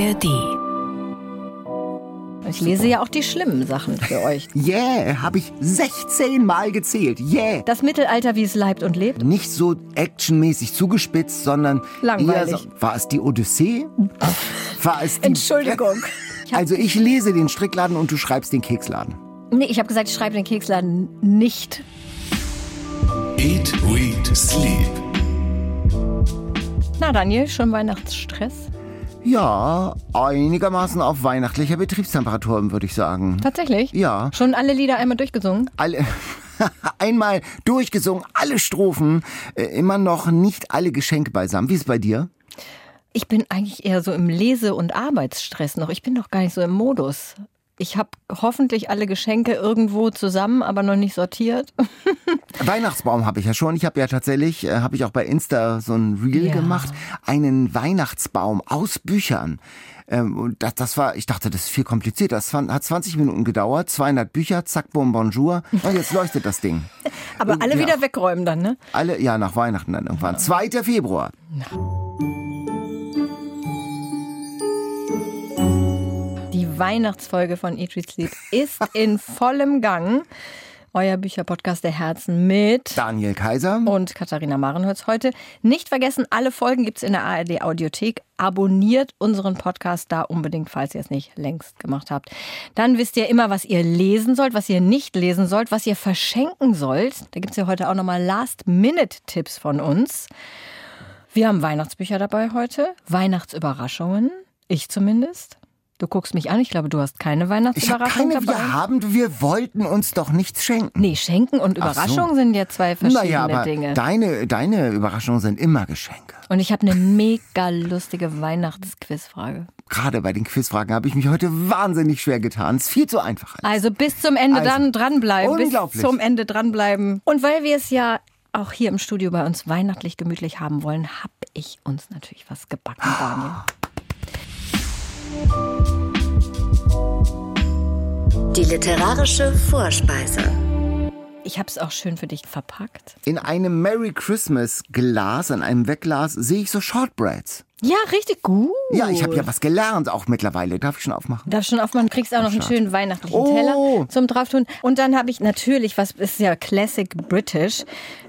ARD. Ich lese ja auch die schlimmen Sachen für euch. Yeah, habe ich 16 Mal gezählt. Yeah. Das Mittelalter, wie es leibt und lebt. Nicht so actionmäßig zugespitzt, sondern Langweilig. eher so, war es die Odyssee? War es die Entschuldigung. Also ich lese den Strickladen und du schreibst den Keksladen. Nee, ich habe gesagt, ich schreibe den Keksladen nicht. Eat, Read, Sleep. Na, Daniel, schon Weihnachtsstress? Ja, einigermaßen auf weihnachtlicher Betriebstemperatur, würde ich sagen. Tatsächlich? Ja. Schon alle Lieder einmal durchgesungen? Alle einmal durchgesungen, alle Strophen, äh, immer noch nicht alle Geschenke beisammen. Wie ist es bei dir? Ich bin eigentlich eher so im Lese- und Arbeitsstress noch. Ich bin noch gar nicht so im Modus. Ich habe hoffentlich alle Geschenke irgendwo zusammen, aber noch nicht sortiert. Weihnachtsbaum habe ich ja schon. Ich habe ja tatsächlich, äh, habe ich auch bei Insta so ein Reel Ja. gemacht, einen Weihnachtsbaum aus Büchern. Ähm, und das, das war, ich dachte, das ist viel komplizierter. Das hat 20 Minuten gedauert, 200 Bücher, zack, bom, bonjour. Und jetzt leuchtet das Ding. Aber alle Ja. wieder wegräumen dann, ne? Alle, ja, nach Weihnachten dann irgendwann. 2. Februar. Die Weihnachtsfolge von Eat, Read, Sleep ist in vollem Gang. Euer Bücherpodcast der Herzen mit Daniel Kaiser. und Katharina Marenholz heute. Nicht vergessen, alle Folgen gibt's in der ARD Audiothek. Abonniert unseren Podcast da unbedingt, falls ihr es nicht längst gemacht habt. Dann wisst ihr immer, was ihr lesen sollt, was ihr nicht lesen sollt, was ihr verschenken sollt. Da gibt's ja heute auch nochmal Last-Minute-Tipps von uns. Wir haben Weihnachtsbücher dabei heute, Weihnachtsüberraschungen, ich zumindest. Du guckst mich an, ich glaube, du hast keine Ich habe Weihnachtsüberraschung keine, dabei. wir haben, wir wollten uns doch nichts schenken. Nee, Schenken und Ach so. Überraschung sind ja zwei verschiedene Naja, aber Dinge. deine, deine Überraschungen sind immer Geschenke. Und ich habe eine mega lustige Weihnachtsquizfrage. Gerade bei den Quizfragen habe ich mich heute wahnsinnig schwer getan. Es ist viel zu einfach. Also bis zum Ende Also, dann dranbleiben. Bis unglaublich. zum Ende dranbleiben. Und weil wir es ja auch hier im Studio bei uns weihnachtlich gemütlich haben wollen, habe ich uns natürlich was gebacken, Daniel. Die literarische Vorspeise. Ich habe es auch schön für dich verpackt. In einem Merry Christmas Glas, in einem Wegglas, sehe ich so Shortbreads. Ja, richtig gut. Ja, ich habe ja was gelernt auch mittlerweile. Darf ich schon aufmachen? Darf schon aufmachen, kriegst auch noch einen schönen weihnachtlichen Oh. Teller zum Drauftun. Und dann habe ich natürlich, was ist ja Classic British,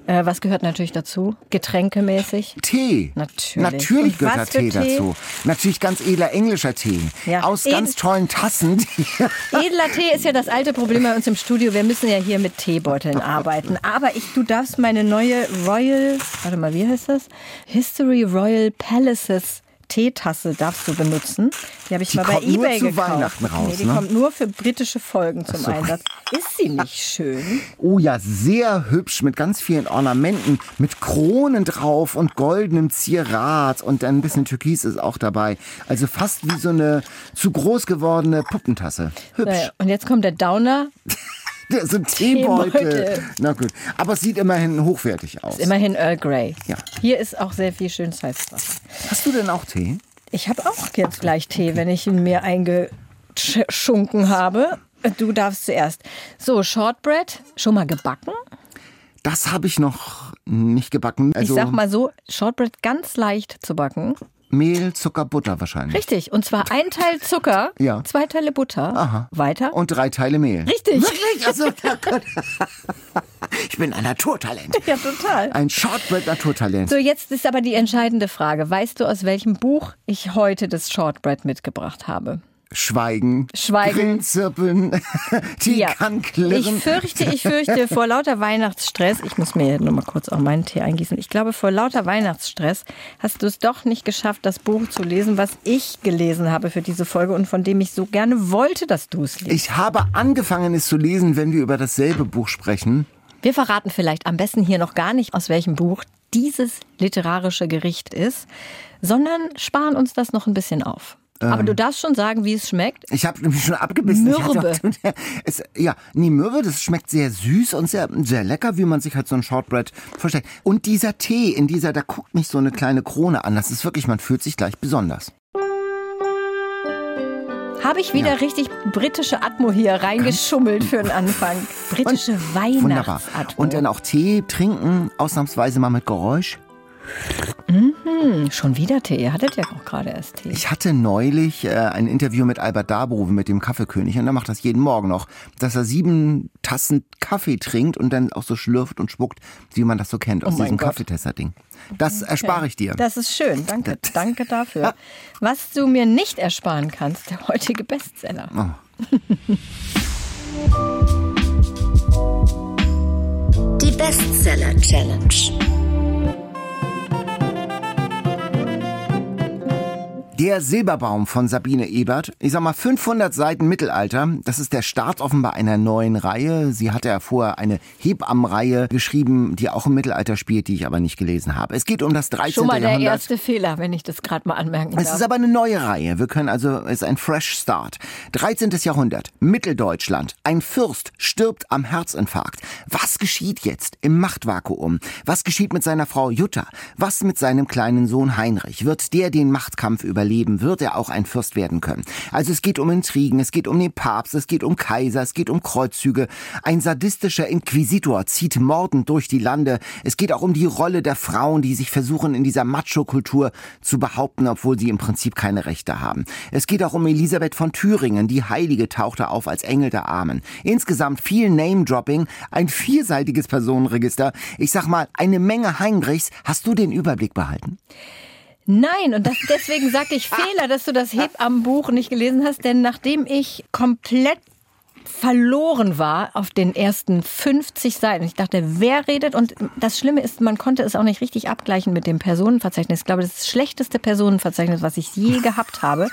äh, was gehört natürlich dazu? Getränkemäßig. Tee. Natürlich. Natürlich gehört da Tee, Tee? dazu. Natürlich ganz edler englischer Tee. Ja. Aus Edel- ganz tollen Tassen. Edler Tee ist ja das alte Problem bei uns im Studio. Wir müssen ja hier mit Teebeuteln arbeiten. Aber ich, du darfst meine neue Royal, warte mal, wie heißt das? History Royal Palaces Teetasse darfst du benutzen. Die habe ich Die mal bei kommt nur eBay zu gekauft. Weihnachten raus, nee, die ne? kommt nur für britische Folgen zum Einsatz. Ist sie nicht schön? Oh ja, sehr hübsch mit ganz vielen Ornamenten, mit Kronen drauf und goldenem Zierat und ein bisschen Türkis ist auch dabei. Also fast wie so eine zu groß gewordene Puppentasse. Hübsch. Naja, und jetzt kommt der Downer. Der- So ein Teebeutel. Teebeutel. Na gut. Aber es sieht immerhin hochwertig aus. Immerhin Earl Grey. Ja. Hier ist auch sehr viel schön Salzwasser. Hast du denn auch Tee? Ich habe auch jetzt gleich Tee, wenn ich ihn mir eingeschunken habe. Du darfst zuerst. So, Shortbread, schon mal gebacken? Das habe ich noch nicht gebacken. Also ich sag mal so, Shortbread ganz leicht zu backen. Mehl, Zucker, Butter wahrscheinlich. Richtig. Und zwar ein Teil Zucker, Ja. zwei Teile Butter. Aha. Weiter. Und drei Teile Mehl. Richtig. Wirklich? Also, ich bin ein Naturtalent. Ja, total. Ein Shortbread-Naturtalent. So, jetzt ist aber die entscheidende Frage. Weißt du, aus welchem Buch ich heute das Shortbread mitgebracht habe? Schweigen. Schweigen. Grillenzirpeln. Die kann klirren. Ich fürchte, ich fürchte, vor lauter Weihnachtsstress, ich muss mir nur mal kurz auch meinen Tee eingießen. Ich glaube, vor lauter Weihnachtsstress hast du es doch nicht geschafft, das Buch zu lesen, was ich gelesen habe für diese Folge und von dem ich so gerne wollte, dass du es liest. Ich habe angefangen, es zu lesen, wenn wir über dasselbe Buch sprechen. Wir verraten vielleicht am besten hier noch gar nicht, aus welchem Buch dieses literarische Gericht ist, sondern sparen uns das noch ein bisschen auf. Aber du darfst schon sagen, wie es schmeckt. Ich habe nämlich schon abgebissen. Mürbe. auch- es, ja, nee, Mürbe, das schmeckt sehr süß und sehr, sehr lecker, wie man sich halt so ein Shortbread vorstellt. Und dieser Tee, in dieser, da guckt mich so eine kleine Krone an. Das ist wirklich, man fühlt sich gleich besonders. Habe ich wieder richtig britische Atmo hier reingeschummelt für den Anfang. Britische Wunderbar. Weihnachtsatmo. Und dann auch Tee trinken, ausnahmsweise mal mit Geräusch. Hm, schon wieder Tee. Ihr hattet ja auch gerade erst Tee. Ich hatte neulich äh, ein Interview mit Albert Dabrow mit dem Kaffeekönig und er macht das jeden Morgen noch, dass er sieben Tassen Kaffee trinkt und dann auch so schlürft und spuckt, wie man das so kennt aus Oh diesem Gott. Kaffeetester-Ding. Das erspare ich dir. Das ist schön. Danke, danke dafür. Was du mir nicht ersparen kannst, der heutige Bestseller. Die Bestseller Challenge. Der Silberbaum von Sabine Ebert. Ich sag mal 500 Seiten Mittelalter. Das ist der Start offenbar einer neuen Reihe. Sie hatte ja vorher eine Hebammenreihe geschrieben, die auch im Mittelalter spielt, die ich aber nicht gelesen habe. Es geht um das 13. Schon mal der Jahrhundert. erste Fehler, wenn ich das gerade mal anmerken Es darf. ist aber eine neue Reihe. Wir können also, es ist ein Fresh Start. 13. Jahrhundert, Mitteldeutschland. Ein Fürst stirbt am Herzinfarkt. Was geschieht jetzt im Machtvakuum? Was geschieht mit seiner Frau Jutta? Was mit seinem kleinen Sohn Heinrich? Wird der den Machtkampf überleben? Wird er auch ein Fürst werden können? Also es geht um Intrigen, es geht um den Papst, es geht um Kaiser, es geht um Kreuzzüge. Ein sadistischer Inquisitor zieht mordend durch die Lande. Es geht auch um die Rolle der Frauen, die sich versuchen, in dieser Macho-Kultur zu behaupten, obwohl sie im Prinzip keine Rechte haben. Es geht auch um Elisabeth von Thüringen. Die Heilige tauchte auf als Engel der Armen. Insgesamt viel Name-Dropping, ein vierseitiges Personenregister. Ich sag mal, eine Menge Heinrichs. Hast du den Überblick behalten? Nein, und das, deswegen sagte ich Fehler, dass du das Hebammenbuch nicht gelesen hast, denn nachdem ich komplett verloren war auf den ersten 50 Seiten. Ich dachte, wer redet? Und das Schlimme ist, man konnte es auch nicht richtig abgleichen mit dem Personenverzeichnis. Ich glaube, das ist das schlechteste Personenverzeichnis, was ich je gehabt habe,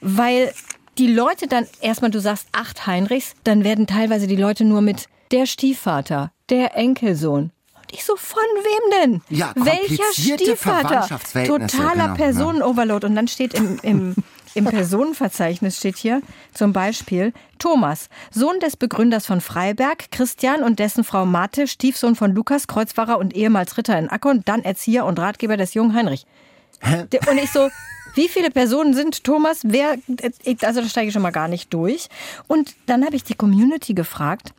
weil die Leute dann erstmal, du sagst acht Heinrichs, dann werden teilweise die Leute nur mit der Stiefvater, der Enkelsohn. Und ich so, von wem denn? Ja, Welcher Stiefvater? Totaler genau, ja. Personenoverload. Und dann steht im, im, im Personenverzeichnis steht hier zum Beispiel Thomas, Sohn des Begründers von Freiberg, Christian und dessen Frau Mate, Stiefsohn von Lukas, Kreuzfahrer und ehemals Ritter in Acker und dann Erzieher und Ratgeber des jungen Heinrich. Und ich so, wie viele Personen sind Thomas? Wer? Also da steige ich schon mal gar nicht durch. Und dann habe ich die Community gefragt.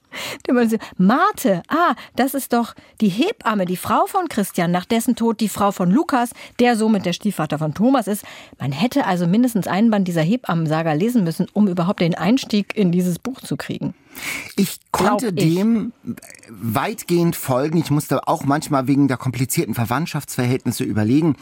Marte, ah, das ist doch die Hebamme, die Frau von Christian, nach dessen Tod die Frau von Lukas, der somit der Stiefvater von Thomas ist. Man hätte also mindestens einen Band dieser Hebammensaga lesen müssen, um überhaupt den Einstieg in dieses Buch zu kriegen. Ich konnte ich. dem weitgehend folgen. Ich musste auch manchmal wegen der komplizierten Verwandtschaftsverhältnisse überlegen.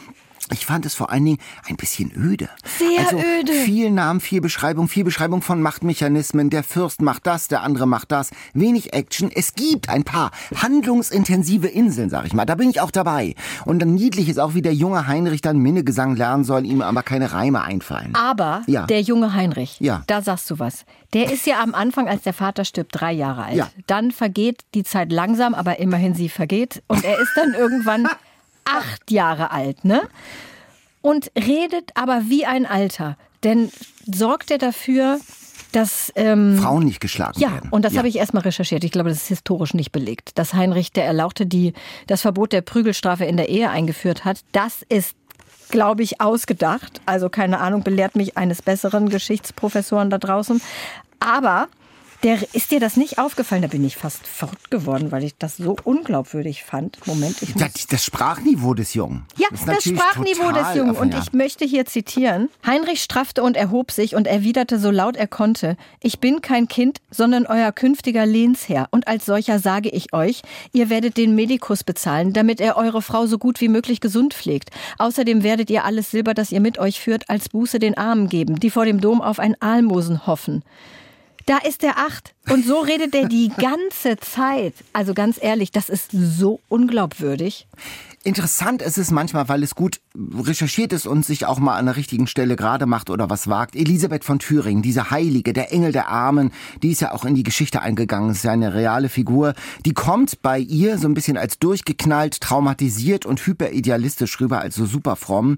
Ich fand es vor allen Dingen ein bisschen öde. Sehr also öde. Viel Namen, viel Beschreibung, viel Beschreibung von Machtmechanismen. Der Fürst macht das, der andere macht das. Wenig Action. Es gibt ein paar handlungsintensive Inseln, sag ich mal. Da bin ich auch dabei. Und dann niedlich ist auch, wie der junge Heinrich dann Minnegesang lernen soll, ihm aber keine Reime einfallen. Aber Ja. der junge Heinrich, Ja. da sagst du was. Der ist ja am Anfang, als der Vater stirbt, drei Jahre alt. Ja. Dann vergeht die Zeit langsam, aber immerhin sie vergeht. Und er ist dann irgendwann acht Jahre alt, ne? Und redet aber wie ein Alter. Denn sorgt er dafür, dass. Ähm, Frauen nicht geschlagen ja, werden. und das Ja. habe ich erstmal recherchiert. Ich glaube, das ist historisch nicht belegt. Dass Heinrich der Erlauchte, die das Verbot der Prügelstrafe in der Ehe eingeführt hat, das ist, glaube ich, ausgedacht. Also keine Ahnung, belehrt mich eines besseren Geschichtsprofessoren da draußen. Aber der, ist dir das nicht aufgefallen? Da bin ich fast verrückt geworden, weil ich das so unglaubwürdig fand. Moment, ich muss Ja, das Sprachniveau des Jungen. ja, das natürlich Sprachniveau des Jungen. Und ich möchte hier zitieren. Heinrich straffte und erhob sich und erwiderte so laut er konnte, ich bin kein Kind, sondern euer künftiger Lehnsherr. Und als solcher sage ich euch, ihr werdet den Medikus bezahlen, damit er eure Frau so gut wie möglich gesund pflegt. Außerdem werdet ihr alles Silber, das ihr mit euch führt, als Buße den Armen geben, die vor dem Dom auf ein Almosen hoffen. Da ist der acht. Und so redet er die ganze Zeit. Also ganz ehrlich, das ist so unglaubwürdig. Interessant ist es manchmal, weil es gut recherchiert ist und sich auch mal an der richtigen Stelle gerade macht oder was wagt. Elisabeth von Thüringen, diese Heilige, der Engel der Armen, die ist ja auch in die Geschichte eingegangen, ist ja eine reale Figur. Die kommt bei ihr so ein bisschen als durchgeknallt, traumatisiert und hyperidealistisch rüber, also super fromm.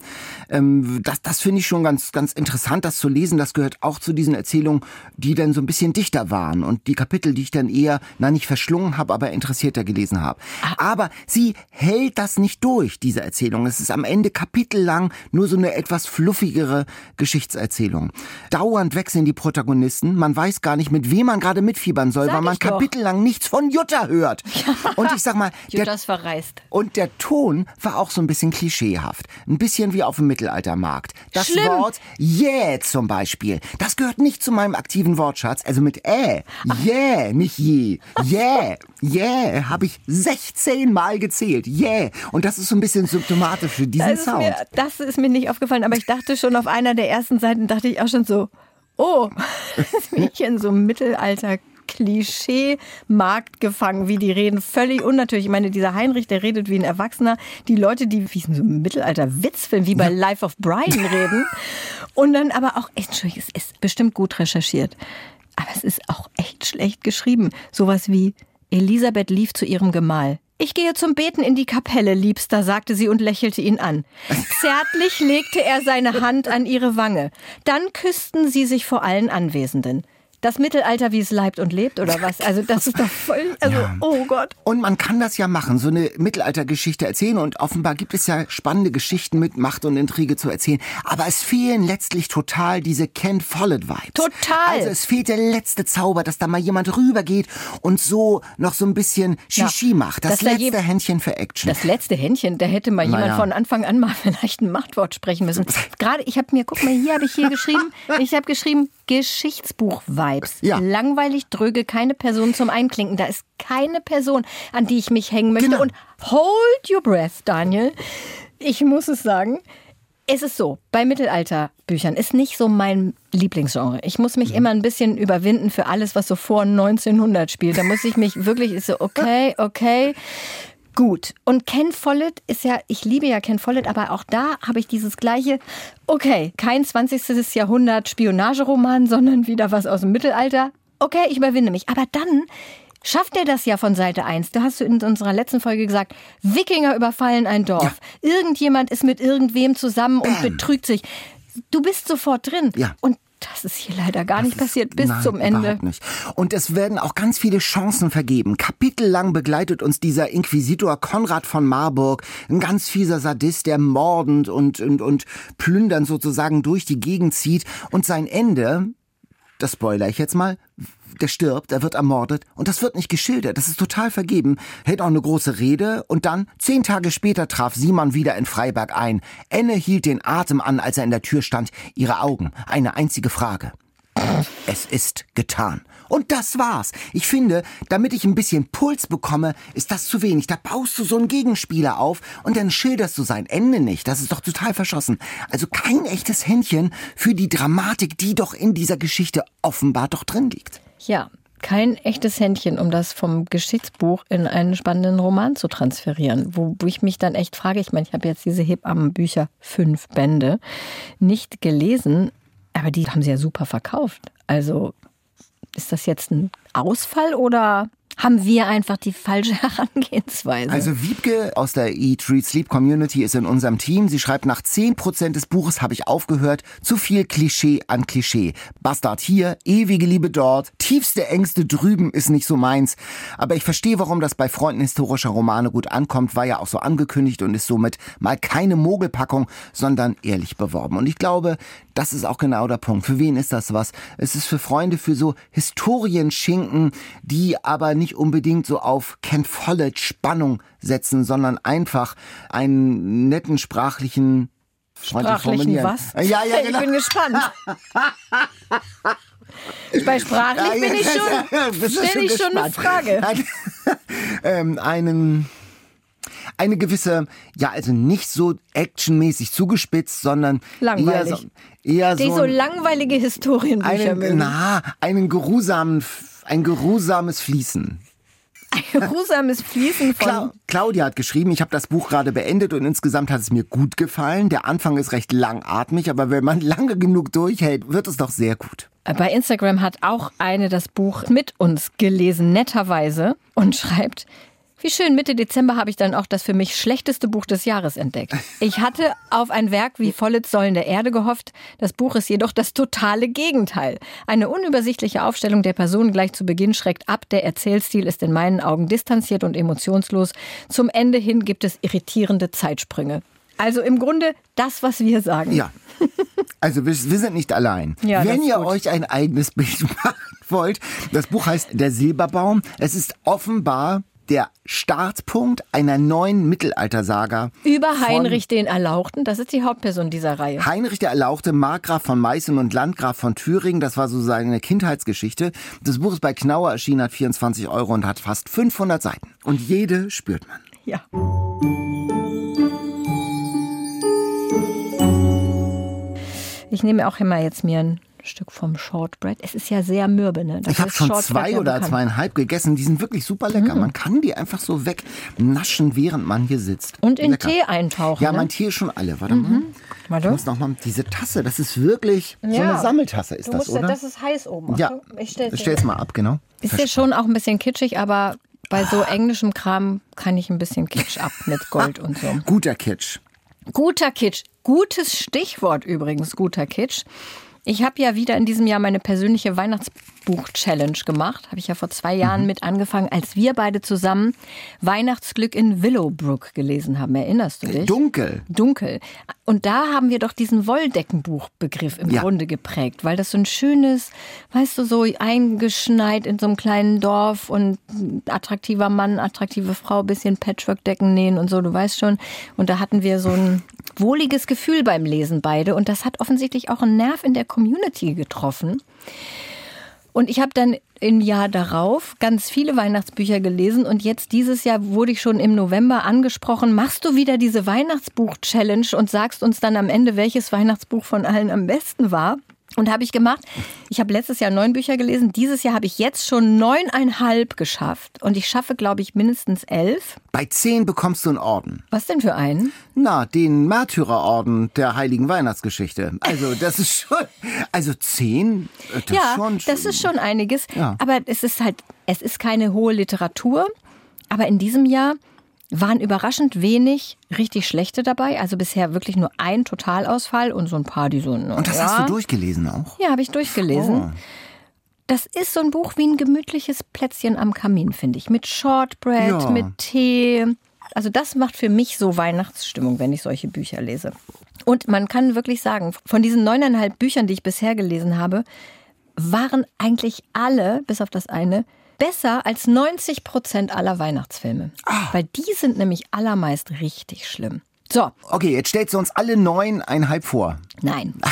Ähm, das das finde ich schon ganz, ganz interessant, das zu lesen. Das gehört auch zu diesen Erzählungen, die dann so ein bisschen dichter waren und die Kapitel, die ich dann eher, na nicht verschlungen habe, aber interessierter gelesen habe. Aber sie hält das nicht nicht durch, diese Erzählung. Es ist am Ende kapitellang nur so eine etwas fluffigere Geschichtserzählung. Dauernd wechseln die Protagonisten. Man weiß gar nicht, mit wem man gerade mitfiebern soll, Sag weil man kapitellang nichts von Jutta hört. Und ich sag mal, der Jutta ist verreist. und der Ton war auch so ein bisschen klischeehaft. Ein bisschen wie auf dem Mittelaltermarkt. Das Schlimm. Wort yeah zum Beispiel, das gehört nicht zu meinem aktiven Wortschatz. Also mit äh, yeah, nicht je. Yeah, yeah, habe ich 16 Mal gezählt. Yeah. Und das ist so ein bisschen symptomatisch für diesen Das Sound. mir, das ist mir nicht aufgefallen, aber ich dachte schon auf einer der ersten Seiten, dachte ich auch schon so, oh, das Mädchen so Mittelalter. Klischee-Markt gefangen, wie die reden. Völlig unnatürlich. Ich meine, dieser Heinrich, der redet wie ein Erwachsener. Die Leute, die wie in so einem Mittelalter-Witzfilm, wie bei Life of Brian reden. Und dann aber auch, Entschuldigung, es ist bestimmt gut recherchiert. Aber es ist auch echt schlecht geschrieben. Sowas wie, Elisabeth lief zu ihrem Gemahl. Ich gehe zum Beten in die Kapelle, Liebster, sagte sie und lächelte ihn an. Zärtlich legte er seine Hand an ihre Wange. Dann küssten sie sich vor allen Anwesenden. Das Mittelalter, wie es leibt und lebt, oder was? Also, das ist doch voll, also, oh Gott. Und man kann das ja machen, so eine Mittelaltergeschichte erzählen. Und offenbar gibt es ja spannende Geschichten mit Macht und Intrige zu erzählen. Aber es fehlen letztlich total diese Ken Follett-Vibes. Total. Also es fehlt der letzte Zauber, dass da mal jemand rübergeht und so noch so ein bisschen Shishi Ja, macht. Das dass da letzte Händchen für Action. Das letzte Händchen, da hätte mal jemand Naja. von Anfang an mal vielleicht ein Machtwort sprechen müssen. Gerade, ich habe mir, guck mal, hier habe ich hier geschrieben, ich habe geschrieben, Geschichtsbuch-Vibes. Ja. Langweilig, dröge, keine Person zum Einklinken. Da ist keine Person, an die ich mich hängen möchte. Genau. Und hold your breath, Daniel. Ich muss es sagen. Es ist so, bei Mittelalterbüchern ist nicht so mein Lieblingsgenre. Ich muss Mhm. mich immer ein bisschen überwinden für alles, was so vor 1900 spielt. Da muss ich mich wirklich, ist so, okay, okay. Gut. Und Ken Follett ist ja, ich liebe ja Ken Follett, aber auch da habe ich dieses gleiche, okay, kein 20. Jahrhundert Spionageroman, sondern wieder was aus dem Mittelalter. Okay, ich überwinde mich. Aber dann schafft er das ja von Seite 1. Du hast du in unserer letzten Folge gesagt, Wikinger überfallen ein Dorf. Irgendjemand ist mit irgendwem zusammen und betrügt sich. Du bist sofort drin. Ja. Und das ist hier leider gar nicht Das ist- passiert bis nein, zum Ende. Überhaupt nicht. Und es werden auch ganz viele Chancen vergeben. Kapitellang begleitet uns dieser Inquisitor Konrad von Marburg, ein ganz fieser Sadist, der mordend und, und, und plündernd sozusagen durch die Gegend zieht. Und sein Ende, das spoiler ich jetzt mal, der stirbt, er wird ermordet und das wird nicht geschildert. Das ist total vergeben. Hält auch eine große Rede und dann, zehn Tage später, traf Simon wieder in Freiberg ein. Enne hielt den Atem an, als er in der Tür stand. Ihre Augen. Eine einzige Frage. Es ist getan. Und das war's. Ich finde, damit ich ein bisschen Puls bekomme, ist das zu wenig. Da baust du so einen Gegenspieler auf und dann schilderst du sein Ende nicht. Das ist doch total verschossen. Also kein echtes Händchen für die Dramatik, die doch in dieser Geschichte offenbar doch drin liegt. Ja, kein echtes Händchen, um das vom Geschichtsbuch in einen spannenden Roman zu transferieren. Wo, ich mich dann echt frage, ich meine, ich habe jetzt diese Hebammenbücher, fünf Bände, nicht gelesen, aber die haben sie ja super verkauft. Also ist das jetzt ein Ausfall oder haben wir einfach die falsche Herangehensweise? Also Wiebke aus der Eat, Read, Sleep Community ist in unserem Team. Sie schreibt, nach 10% des Buches habe ich aufgehört. Zu viel Klischee an Klischee. Bastard hier, ewige Liebe dort, tiefste Ängste drüben ist nicht so meins. Aber ich verstehe, warum das bei Freunden historischer Romane gut ankommt. War ja auch so angekündigt und ist somit mal keine Mogelpackung, sondern ehrlich beworben. Und ich glaube, das ist auch genau der Punkt. Für wen ist das was? Es ist für Freunde, für so Historienschinken, die aber nicht unbedingt so auf Ken Follett Spannung setzen, sondern einfach einen netten sprachlichen Sprachlichen was? Ja, ja, Ich genau. bin gespannt. Bei sprachlich bin ich schon, stelle ich schon eine gespannt? Frage. Ähm, einen, eine gewisse, ja, also nicht so actionmäßig zugespitzt, sondern Langweilig. eher so, eher Die so, so langweilige Historienbücher einen, mögen. na, einen geruhsamen, ein geruhsames Fließen. Geruhsames Fließen von Cla Claudia hat geschrieben, ich habe das Buch gerade beendet und insgesamt hat es mir gut gefallen. Der Anfang ist recht langatmig, aber wenn man lange genug durchhält, wird es doch sehr gut. Bei Instagram hat auch eine das Buch mit uns gelesen, netterweise, und schreibt, Wie schön, Mitte Dezember habe ich dann auch das für mich schlechteste Buch des Jahres entdeckt. Ich hatte auf ein Werk wie Vollitz Säulen der Erde gehofft. Das Buch ist jedoch das totale Gegenteil. Eine unübersichtliche Aufstellung der Personen gleich zu Beginn schreckt ab. Der Erzählstil ist in meinen Augen distanziert und emotionslos. Zum Ende hin gibt es irritierende Zeitsprünge. Also im Grunde das, was wir sagen. Ja. Also wir, wir sind nicht allein. Ja, Wenn ihr gut. euch ein eigenes Bild machen wollt, das Buch heißt Der Silberbaum. Es ist offenbar der Startpunkt einer neuen Mittelaltersaga. Über Heinrich den Erlauchten, das ist die Hauptperson dieser Reihe. Heinrich der Erlauchte, Markgraf von Meißen und Landgraf von Thüringen. Das war so seine Kindheitsgeschichte. Das Buch ist bei Knauer erschienen, hat 24 Euro und hat fast 500 Seiten. Und jede spürt man. Ja. Ich nehme auch immer jetzt mir ein Stück vom Shortbread. Es ist ja sehr mürbe, ne? Das Ich habe schon Shortbread zwei oder zweieinhalb gegessen. Die sind wirklich super lecker. Man kann die einfach so wegnaschen, während man hier sitzt. Und in lecker. Tee eintauchen. Ja, ne? mein Tee ist schon alle. Warte mal. Warte. Ich muss noch mal diese Tasse. Das ist wirklich so Ja. eine Sammeltasse ist Du das, musst, oder? das ist heiß oben. ja. Ich stell's, Stell's mal ab, genau. Ist ja schon auch ein bisschen kitschig, aber bei so englischem Kram kann ich ein bisschen Kitsch ab mit Gold und so. Guter Kitsch. Guter Kitsch. Gutes Stichwort übrigens, guter Kitsch. Ich habe ja wieder in diesem Jahr meine persönliche Weihnachtsbuch-Challenge gemacht. Habe ich ja vor zwei Jahren mit angefangen, als wir beide zusammen Weihnachtsglück in Willowbrook gelesen haben. Erinnerst du dich? Dunkel. Dunkel. Und da haben wir doch diesen Wolldeckenbuchbegriff im Ja. Grunde geprägt, weil das so ein schönes, weißt du, so eingeschneit in so einem kleinen Dorf und attraktiver Mann, attraktive Frau, bisschen Patchwork-Decken nähen und so, du weißt schon. Und da hatten wir so ein wohliges Gefühl beim Lesen beide und das hat offensichtlich auch einen Nerv in der Community getroffen. Und ich habe dann im Jahr darauf ganz viele Weihnachtsbücher gelesen und jetzt dieses Jahr wurde ich schon im November angesprochen, machst du wieder diese Weihnachtsbuch-Challenge und sagst uns dann am Ende, welches Weihnachtsbuch von allen am besten war. Und habe ich gemacht. Ich habe letztes Jahr neun Bücher gelesen. Dieses Jahr habe ich jetzt schon neuneinhalb geschafft. Und ich schaffe, glaube ich, mindestens elf. Bei zehn bekommst du einen Orden. Was denn für einen? Na, den Märtyrerorden der Heiligen Weihnachtsgeschichte. Also, das ist schon, also zehn, äh, das ja, schon, das ist schon einiges. Ja. Aber es ist halt, es ist keine hohe Literatur. Aber in diesem Jahr waren überraschend wenig richtig schlechte dabei. Also bisher wirklich nur ein Totalausfall und so ein paar, die so. Und das ja. hast du durchgelesen auch? Ja, habe ich durchgelesen. Oh. Das ist so ein Buch wie ein gemütliches Plätzchen am Kamin, finde ich. Mit Shortbread, Ja. mit Tee. Also das macht für mich so Weihnachtsstimmung, wenn ich solche Bücher lese. Und man kann wirklich sagen, von diesen neuneinhalb Büchern, die ich bisher gelesen habe, waren eigentlich alle, bis auf das eine, besser als 90 Prozent aller Weihnachtsfilme. Ah. Weil die sind nämlich allermeist richtig schlimm. So, Okay, jetzt stellst du uns alle neuneinhalb vor. nein.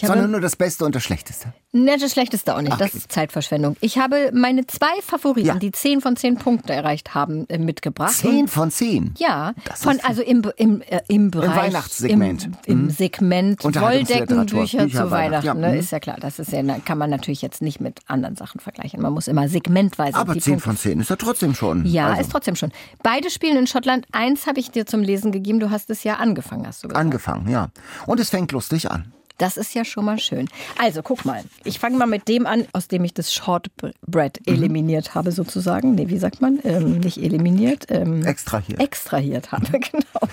Sondern nur das Beste und das Schlechteste. Ne, das Schlechteste auch nicht. Das ist Zeitverschwendung. Ich habe meine zwei Favoriten, Ja. die 10 von 10 Punkte erreicht haben, äh, mitgebracht. Zehn von zehn. ja, Das von, ist- also im, im, äh, im Bereich. Weihnachtssegment. Im, im Segment Unterhaltungsliteratur, Wolldeckenbücher Bücher, zu Weihnacht, Weihnachten. ja, Ne? mhm. Ist ja klar. Das ist ja, kann man natürlich jetzt nicht mit anderen Sachen vergleichen. Man muss immer segmentweise Aber die zehn Punkte von zehn ist ja trotzdem schon. ja, also, ist trotzdem schon. Beide spielen in Schottland. Eins habe ich dir zum Lesen gegeben. Du hast es ja angefangen, hast du gesagt. Angefangen, ja. Und es fängt lustig an. Das ist ja schon mal schön. Also, guck mal. Ich fange mal mit dem an, aus dem ich das Shortbread Mhm. eliminiert habe, sozusagen. Nee, wie sagt man? Ähm, nicht eliminiert. Ähm, Extrahiert. Extrahiert habe, genau.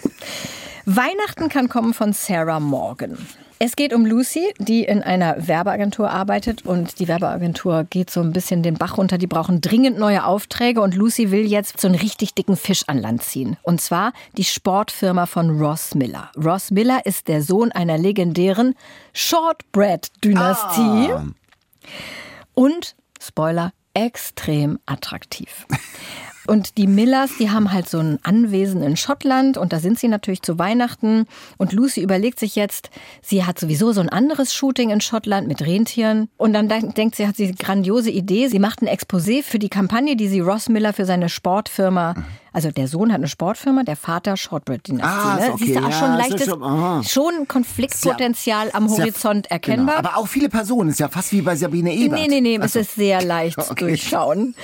Weihnachten kann kommen von Sarah Morgan. Es geht um Lucy, die in einer Werbeagentur arbeitet und die Werbeagentur geht so ein bisschen den Bach runter. Die brauchen dringend neue Aufträge und Lucy will jetzt so einen richtig dicken Fisch an Land ziehen. Und zwar die Sportfirma von Ross Miller. Ross Miller ist der Sohn einer legendären Shortbread-Dynastie Ah. und, Spoiler, extrem attraktiv. Und die Millers, die haben halt so ein Anwesen in Schottland und da sind sie natürlich zu Weihnachten. Und Lucy überlegt sich jetzt, sie hat sowieso so ein anderes Shooting in Schottland mit Rentieren. Und dann denk- denkt sie, hat sie eine grandiose Idee. Sie macht ein Exposé für die Kampagne, die sie Ross Miller für seine Sportfirma, also der Sohn hat eine Sportfirma, der Vater Shortbread-Dynastie. Ah, ist ne? okay. Siehst du auch Ja, schon leichtes, schon- schon Konfliktpotenzial am Ist ja- Horizont Genau. erkennbar. Aber auch viele Personen, ist ja fast wie bei Sabine Ebert. Nee, nee, nee, Ach es ist sehr leicht Okay. durchschauen.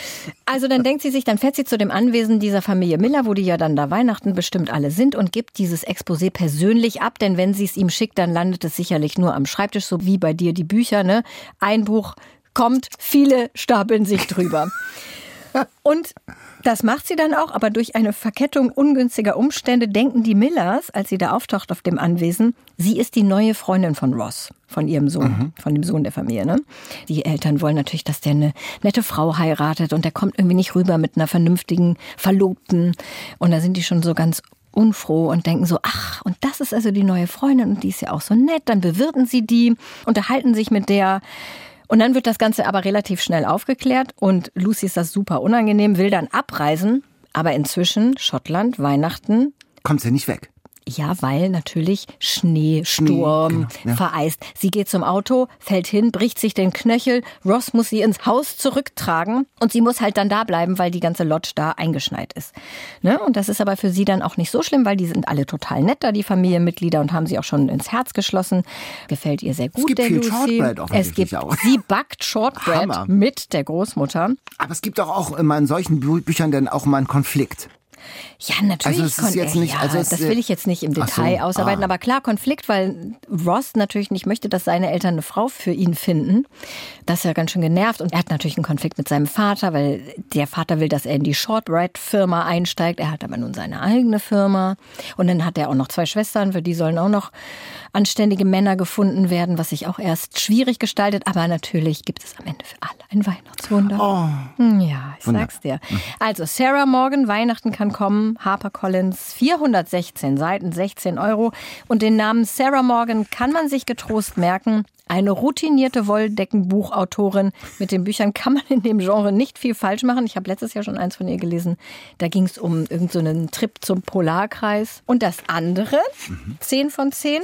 Also dann denkt sie sich, dann fährt sie zu dem Anwesen dieser Familie Miller, wo die ja dann da Weihnachten bestimmt alle sind und gibt dieses Exposé persönlich ab, denn wenn sie es ihm schickt, dann landet es sicherlich nur am Schreibtisch, so wie bei dir die Bücher, ne? Ein Buch kommt, viele stapeln sich drüber. Und das macht sie dann auch, aber durch eine Verkettung ungünstiger Umstände denken die Millers, als sie da auftaucht auf dem Anwesen, sie ist die neue Freundin von Ross, von ihrem Sohn, von dem Sohn der Familie. Ne? Die Eltern wollen natürlich, dass der eine nette Frau heiratet und der kommt irgendwie nicht rüber mit einer vernünftigen Verlobten. Und da sind die schon so ganz unfroh und denken so, ach, und das ist also die neue Freundin und die ist ja auch so nett. Dann bewirten sie die, unterhalten sich mit der. Und dann wird das Ganze aber relativ schnell aufgeklärt und Lucy ist das super unangenehm, will dann abreisen. Aber inzwischen, Schottland, Weihnachten, Kommt sie nicht weg. Ja, weil natürlich Schnee, Sturm, genau, ja. vereist. Sie geht zum Auto, fällt hin, bricht sich den Knöchel. Ross muss sie ins Haus zurücktragen und sie muss halt dann da bleiben, weil die ganze Lodge da eingeschneit ist. Ne? Und das ist aber für sie dann auch nicht so schlimm, weil die sind alle total nett da, die Familienmitglieder, und haben sie auch schon ins Herz geschlossen. Gefällt ihr sehr gut, gibt der viel Lucy. Shortbread es offensichtlich gibt, auch. sie backt Shortbread Hammer. mit der Großmutter. Aber es gibt doch auch immer in solchen Bü Büchern dann auch mal einen Konflikt. Ja, natürlich. Also es ist jetzt äh, nicht- also das will ich jetzt nicht im so, Detail ausarbeiten, ah. aber klar, Konflikt, weil Ross natürlich nicht möchte, dass seine Eltern eine Frau für ihn finden. Das ist ja ganz schön genervt und er hat natürlich einen Konflikt mit seinem Vater, weil der Vater will, dass er in die Shortbread-Firma einsteigt. Er hat aber nun seine eigene Firma und dann hat er auch noch zwei Schwestern, für die sollen auch noch anständige Männer gefunden werden, was sich auch erst schwierig gestaltet, aber natürlich gibt es am Ende für alle ein Weihnachtswunder. Hm, Ja, ich sag's dir. Also Sarah Morgan, Weihnachten kann kommen, HarperCollins, 416 Seiten, 16 Euro. Und den Namen Sarah Morgan kann man sich getrost merken. Eine routinierte Wolldeckenbuchautorin. Mit den Büchern kann man in dem Genre nicht viel falsch machen. Ich habe letztes Jahr schon eins von ihr gelesen. Da ging es um irgendeinen so Trip zum Polarkreis. Und das andere, 10 von 10,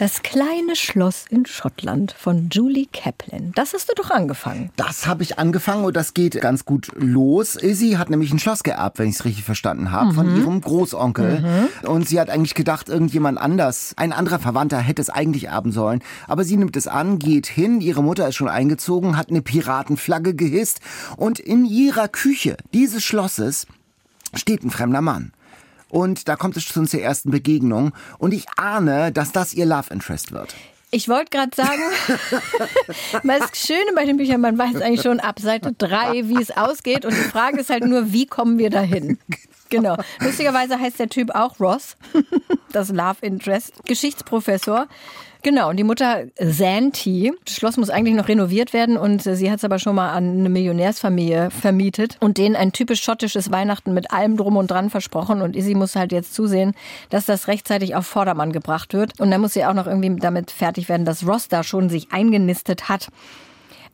das kleine Schloss in Schottland von Julie Kaplan. Das hast du doch angefangen. Das habe ich angefangen und das geht ganz gut los. Izzy hat nämlich ein Schloss geerbt, wenn ich es richtig verstanden habe, von ihrem Großonkel. Und sie hat eigentlich gedacht, irgendjemand anders, ein anderer Verwandter hätte es eigentlich erben sollen. Aber sie nimmt es an, geht hin, ihre Mutter ist schon eingezogen, hat eine Piratenflagge gehisst und in ihrer Küche dieses Schlosses steht ein fremder Mann. Und da kommt es schon zur ersten Begegnung. Und ich ahne, dass das ihr Love Interest wird. Ich wollte gerade sagen, das Schöne bei den Büchern, man weiß eigentlich schon ab Seite 3, wie es ausgeht. Und die Frage ist halt nur, wie kommen wir dahin? Genau. Lustigerweise heißt der Typ auch Ross, das Love Interest, Geschichtsprofessor. Genau, und die Mutter Santi. Das Schloss muss eigentlich noch renoviert werden und äh, sie hat es aber schon mal an eine Millionärsfamilie vermietet und denen ein typisch schottisches Weihnachten mit allem drum und dran versprochen. Und Izzy muss halt jetzt zusehen, dass das rechtzeitig auf Vordermann gebracht wird. Und dann muss sie auch noch irgendwie damit fertig werden, dass Ross da schon sich eingenistet hat.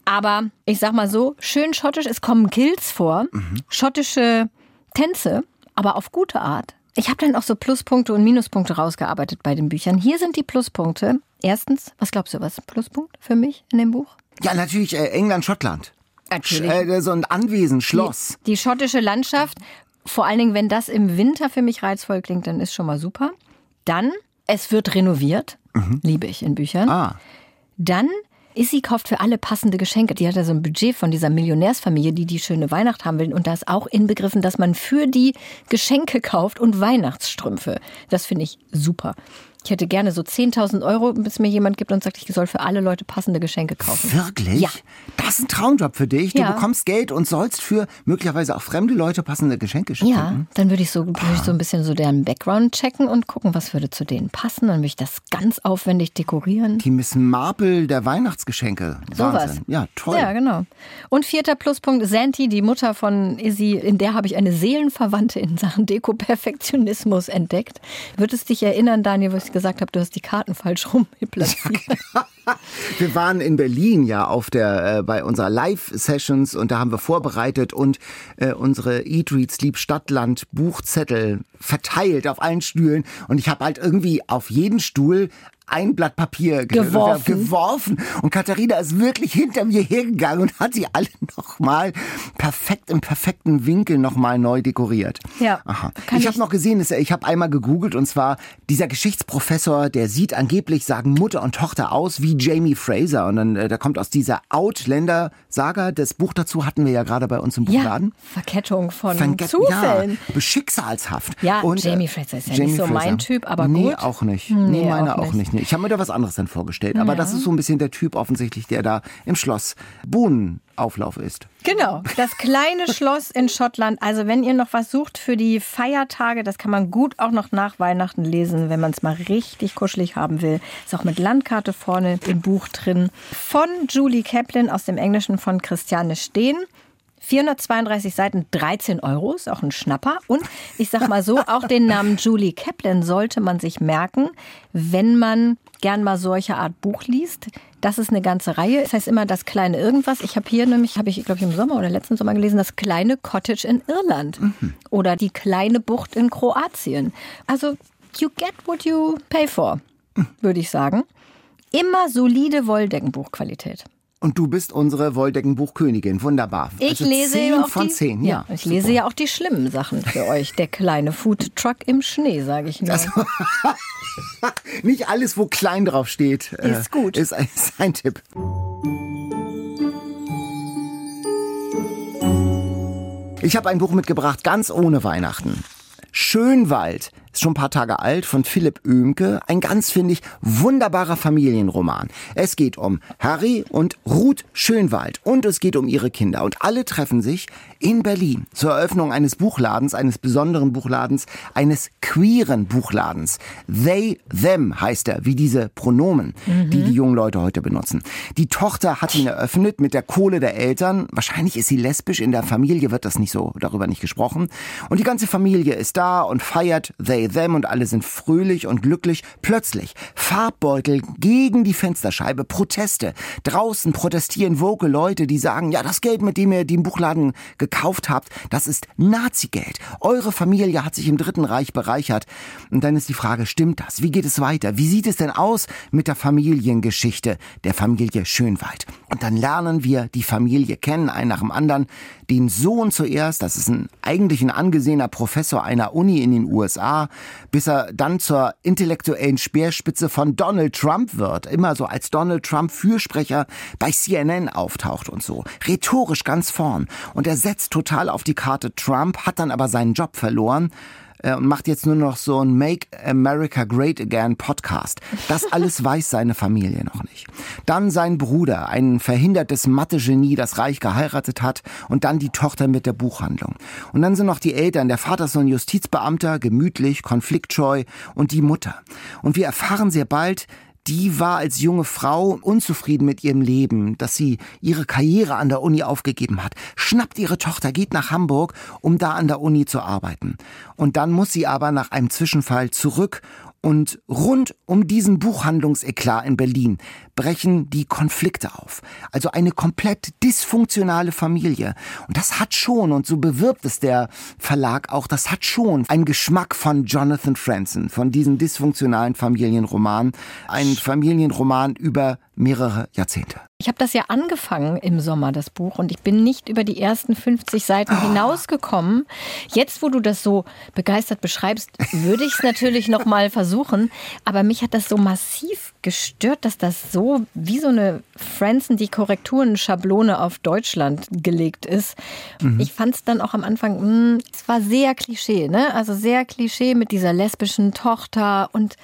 Aber ich sag mal so, schön schottisch, es kommen Kills vor, schottische Tänze, aber auf gute Art. Ich habe dann auch so Pluspunkte und Minuspunkte rausgearbeitet bei den Büchern. Hier sind die Pluspunkte. Erstens, was glaubst du, was ist ein Pluspunkt für mich in dem Buch? Ja, natürlich äh, England, Schottland. Natürlich. Sch- Äh, so ein Anwesen, Schloss. Die, die schottische Landschaft, vor allen Dingen, wenn das im Winter für mich reizvoll klingt, dann ist schon mal super. Dann, es wird renoviert. Liebe ich in Büchern. Ah, Dann Issy kauft für alle passende Geschenke. Die hat ja so ein Budget von dieser Millionärsfamilie, die die schöne Weihnacht haben will. Und da ist auch inbegriffen, dass man für die Geschenke kauft und Weihnachtsstrümpfe. Das finde ich super. Ich hätte gerne so 10.000 Euro, bis mir jemand gibt und sagt, ich soll für alle Leute passende Geschenke kaufen. wirklich? Ja. Das ist ein Traumjob für dich. Du Ja. bekommst Geld und sollst für möglicherweise auch fremde Leute passende Geschenke schenken. Ja, dann würde ich so, würde ich so ein bisschen so deren Background checken und gucken, was würde zu denen passen. Dann würde ich das ganz aufwendig dekorieren. Die Miss Marple der Weihnachtsgeschenke. Sowas. Ja, toll. Ja, genau. Und vierter Pluspunkt, Santi, die Mutter von Izzy, in der habe ich eine Seelenverwandte in Sachen Deko-Perfektionismus entdeckt. Wird es dich erinnern, Daniel, wo ich gesagt habe, du hast die Karten falsch rum platziert? Wir waren in Berlin ja auf der äh, bei unserer Live-Sessions und da haben wir vorbereitet und äh, unsere Eat, Read, Sleep Stadtland Buchzettel verteilt auf allen Stühlen und ich habe halt irgendwie auf jeden Stuhl ein Blatt Papier ge- Geworfen. geworfen. Und Katharina ist wirklich hinter mir hergegangen und hat sie alle nochmal perfekt im perfekten Winkel nochmal neu dekoriert. Ja. Aha. Ich ich- habe noch gesehen, ich habe einmal gegoogelt und zwar dieser Geschichtsprofessor, der sieht angeblich, sagen Mutter und Tochter aus wie Jamie Fraser. Und dann, äh, da kommt aus dieser Outlander-Saga, das Buch dazu hatten wir ja gerade bei uns im Ja, Buchladen. Verkettung von Verge- Zufällen. Ja, schicksalshaft. Ja, und, äh, Jamie Fraser ist ja Jamie nicht so mein Fraser. Typ, aber nee, gut. auch nicht. Nee, Nee, meine auch auch nicht. Nicht. Ich habe mir da was anderes dann vorgestellt. Aber das ist so ein bisschen der Typ offensichtlich, der da im Schloss Bohnenauflauf ist. Genau, das kleine Schloss in Schottland. Also wenn ihr noch was sucht für die Feiertage, das kann man gut auch noch nach Weihnachten lesen, wenn man es mal richtig kuschelig haben will. Ist auch mit Landkarte vorne im Buch drin. Von Julie Kaplan aus dem Englischen von Christiane Steen. 432 Seiten, 13 Euro, ist auch ein Schnapper. Und ich sag mal so, auch den Namen Julie Kaplan sollte man sich merken, wenn man gern mal solche Art Buch liest. Das ist eine ganze Reihe. Das heißt immer das kleine irgendwas. Ich habe hier nämlich, habe ich glaube ich im Sommer oder letzten Sommer gelesen, das kleine Cottage in Irland oder die kleine Bucht in Kroatien. Also you get what you pay for, würde ich sagen. Immer solide Wolldeckenbuchqualität. Und du bist unsere Wolldeckenbuchkönigin. Wunderbar. Ich also lese zehn auch von die, zehn. Ja, ich lese ja auch die schlimmen Sachen für euch. Der kleine Food Truck im Schnee, sage ich nur. Nicht alles, wo klein drauf steht, äh, Ist gut. Ist, ein, ist ein Tipp. Ich habe ein Buch mitgebracht, ganz ohne Weihnachten. Schönwald ist schon ein paar Tage alt von Philipp Oemke. Ein ganz, finde ich, wunderbarer Familienroman. Es geht um Harry und Ruth Schönwald und es geht um ihre Kinder. Und alle treffen sich in Berlin zur Eröffnung eines Buchladens, eines besonderen Buchladens, eines queeren Buchladens. They, them heißt er, wie diese Pronomen, die die jungen Leute heute benutzen. Die Tochter hat ihn eröffnet mit der Kohle der Eltern. Wahrscheinlich ist sie lesbisch. In der Familie wird das nicht so, darüber nicht gesprochen. Und die ganze Familie ist da und feiert They, them und alle sind fröhlich und glücklich. Plötzlich Farbbeutel gegen die Fensterscheibe, Proteste. Draußen protestieren woke Leute, die sagen, ja, das Geld, mit dem ihr den Buchladen gekauft habt, das ist Nazi-Geld. Eure Familie hat sich im Dritten Reich bereichert. Und dann ist die Frage, stimmt das? Wie geht es weiter? Wie sieht es denn aus mit der Familiengeschichte der Familie Schönwald? Und dann lernen wir die Familie kennen, einen nach dem anderen. Den Sohn zuerst, das ist ein eigentlich ein angesehener Professor einer Uni in den USA, bis er dann zur intellektuellen Speerspitze von Donald Trump wird. Immer so als Donald Trump Fürsprecher bei CNN auftaucht und so. Rhetorisch ganz vorn. Und er setzt total auf die Karte Trump, hat dann aber seinen Job verloren und macht jetzt nur noch so ein Make America Great Again Podcast. Das alles weiß seine Familie noch nicht. Dann sein Bruder, ein verhindertes Mathe-Genie, das reich geheiratet hat und dann die Tochter mit der Buchhandlung. Und dann sind noch die Eltern, der Vater ist so ein Justizbeamter, gemütlich, konfliktscheu und die Mutter. Und wir erfahren sehr bald, die war als junge Frau unzufrieden mit ihrem Leben, dass sie ihre Karriere an der Uni aufgegeben hat, schnappt ihre Tochter, geht nach Hamburg, um da an der Uni zu arbeiten. Und dann muss sie aber nach einem Zwischenfall zurück und rund um diesen Buchhandlungseklat in Berlin brechen die Konflikte auf. Also eine komplett dysfunktionale Familie. Und das hat schon, und so bewirbt es der Verlag auch, das hat schon einen Geschmack von Jonathan Franzen, von diesem dysfunktionalen Familienroman. Ein Familienroman über mehrere Jahrzehnte. Ich habe das ja angefangen im Sommer, das Buch, und ich bin nicht über die ersten 50 Seiten hinausgekommen. Jetzt, wo du das so begeistert beschreibst, würde ich es natürlich noch mal versuchen. Aber mich hat das so massiv gestört, dass das so wie so eine Franzen die Korrekturen-Schablone auf Deutschland gelegt ist. Ich fand es dann auch am Anfang, mh, es war sehr Klischee, ne? Also sehr Klischee mit dieser lesbischen Tochter und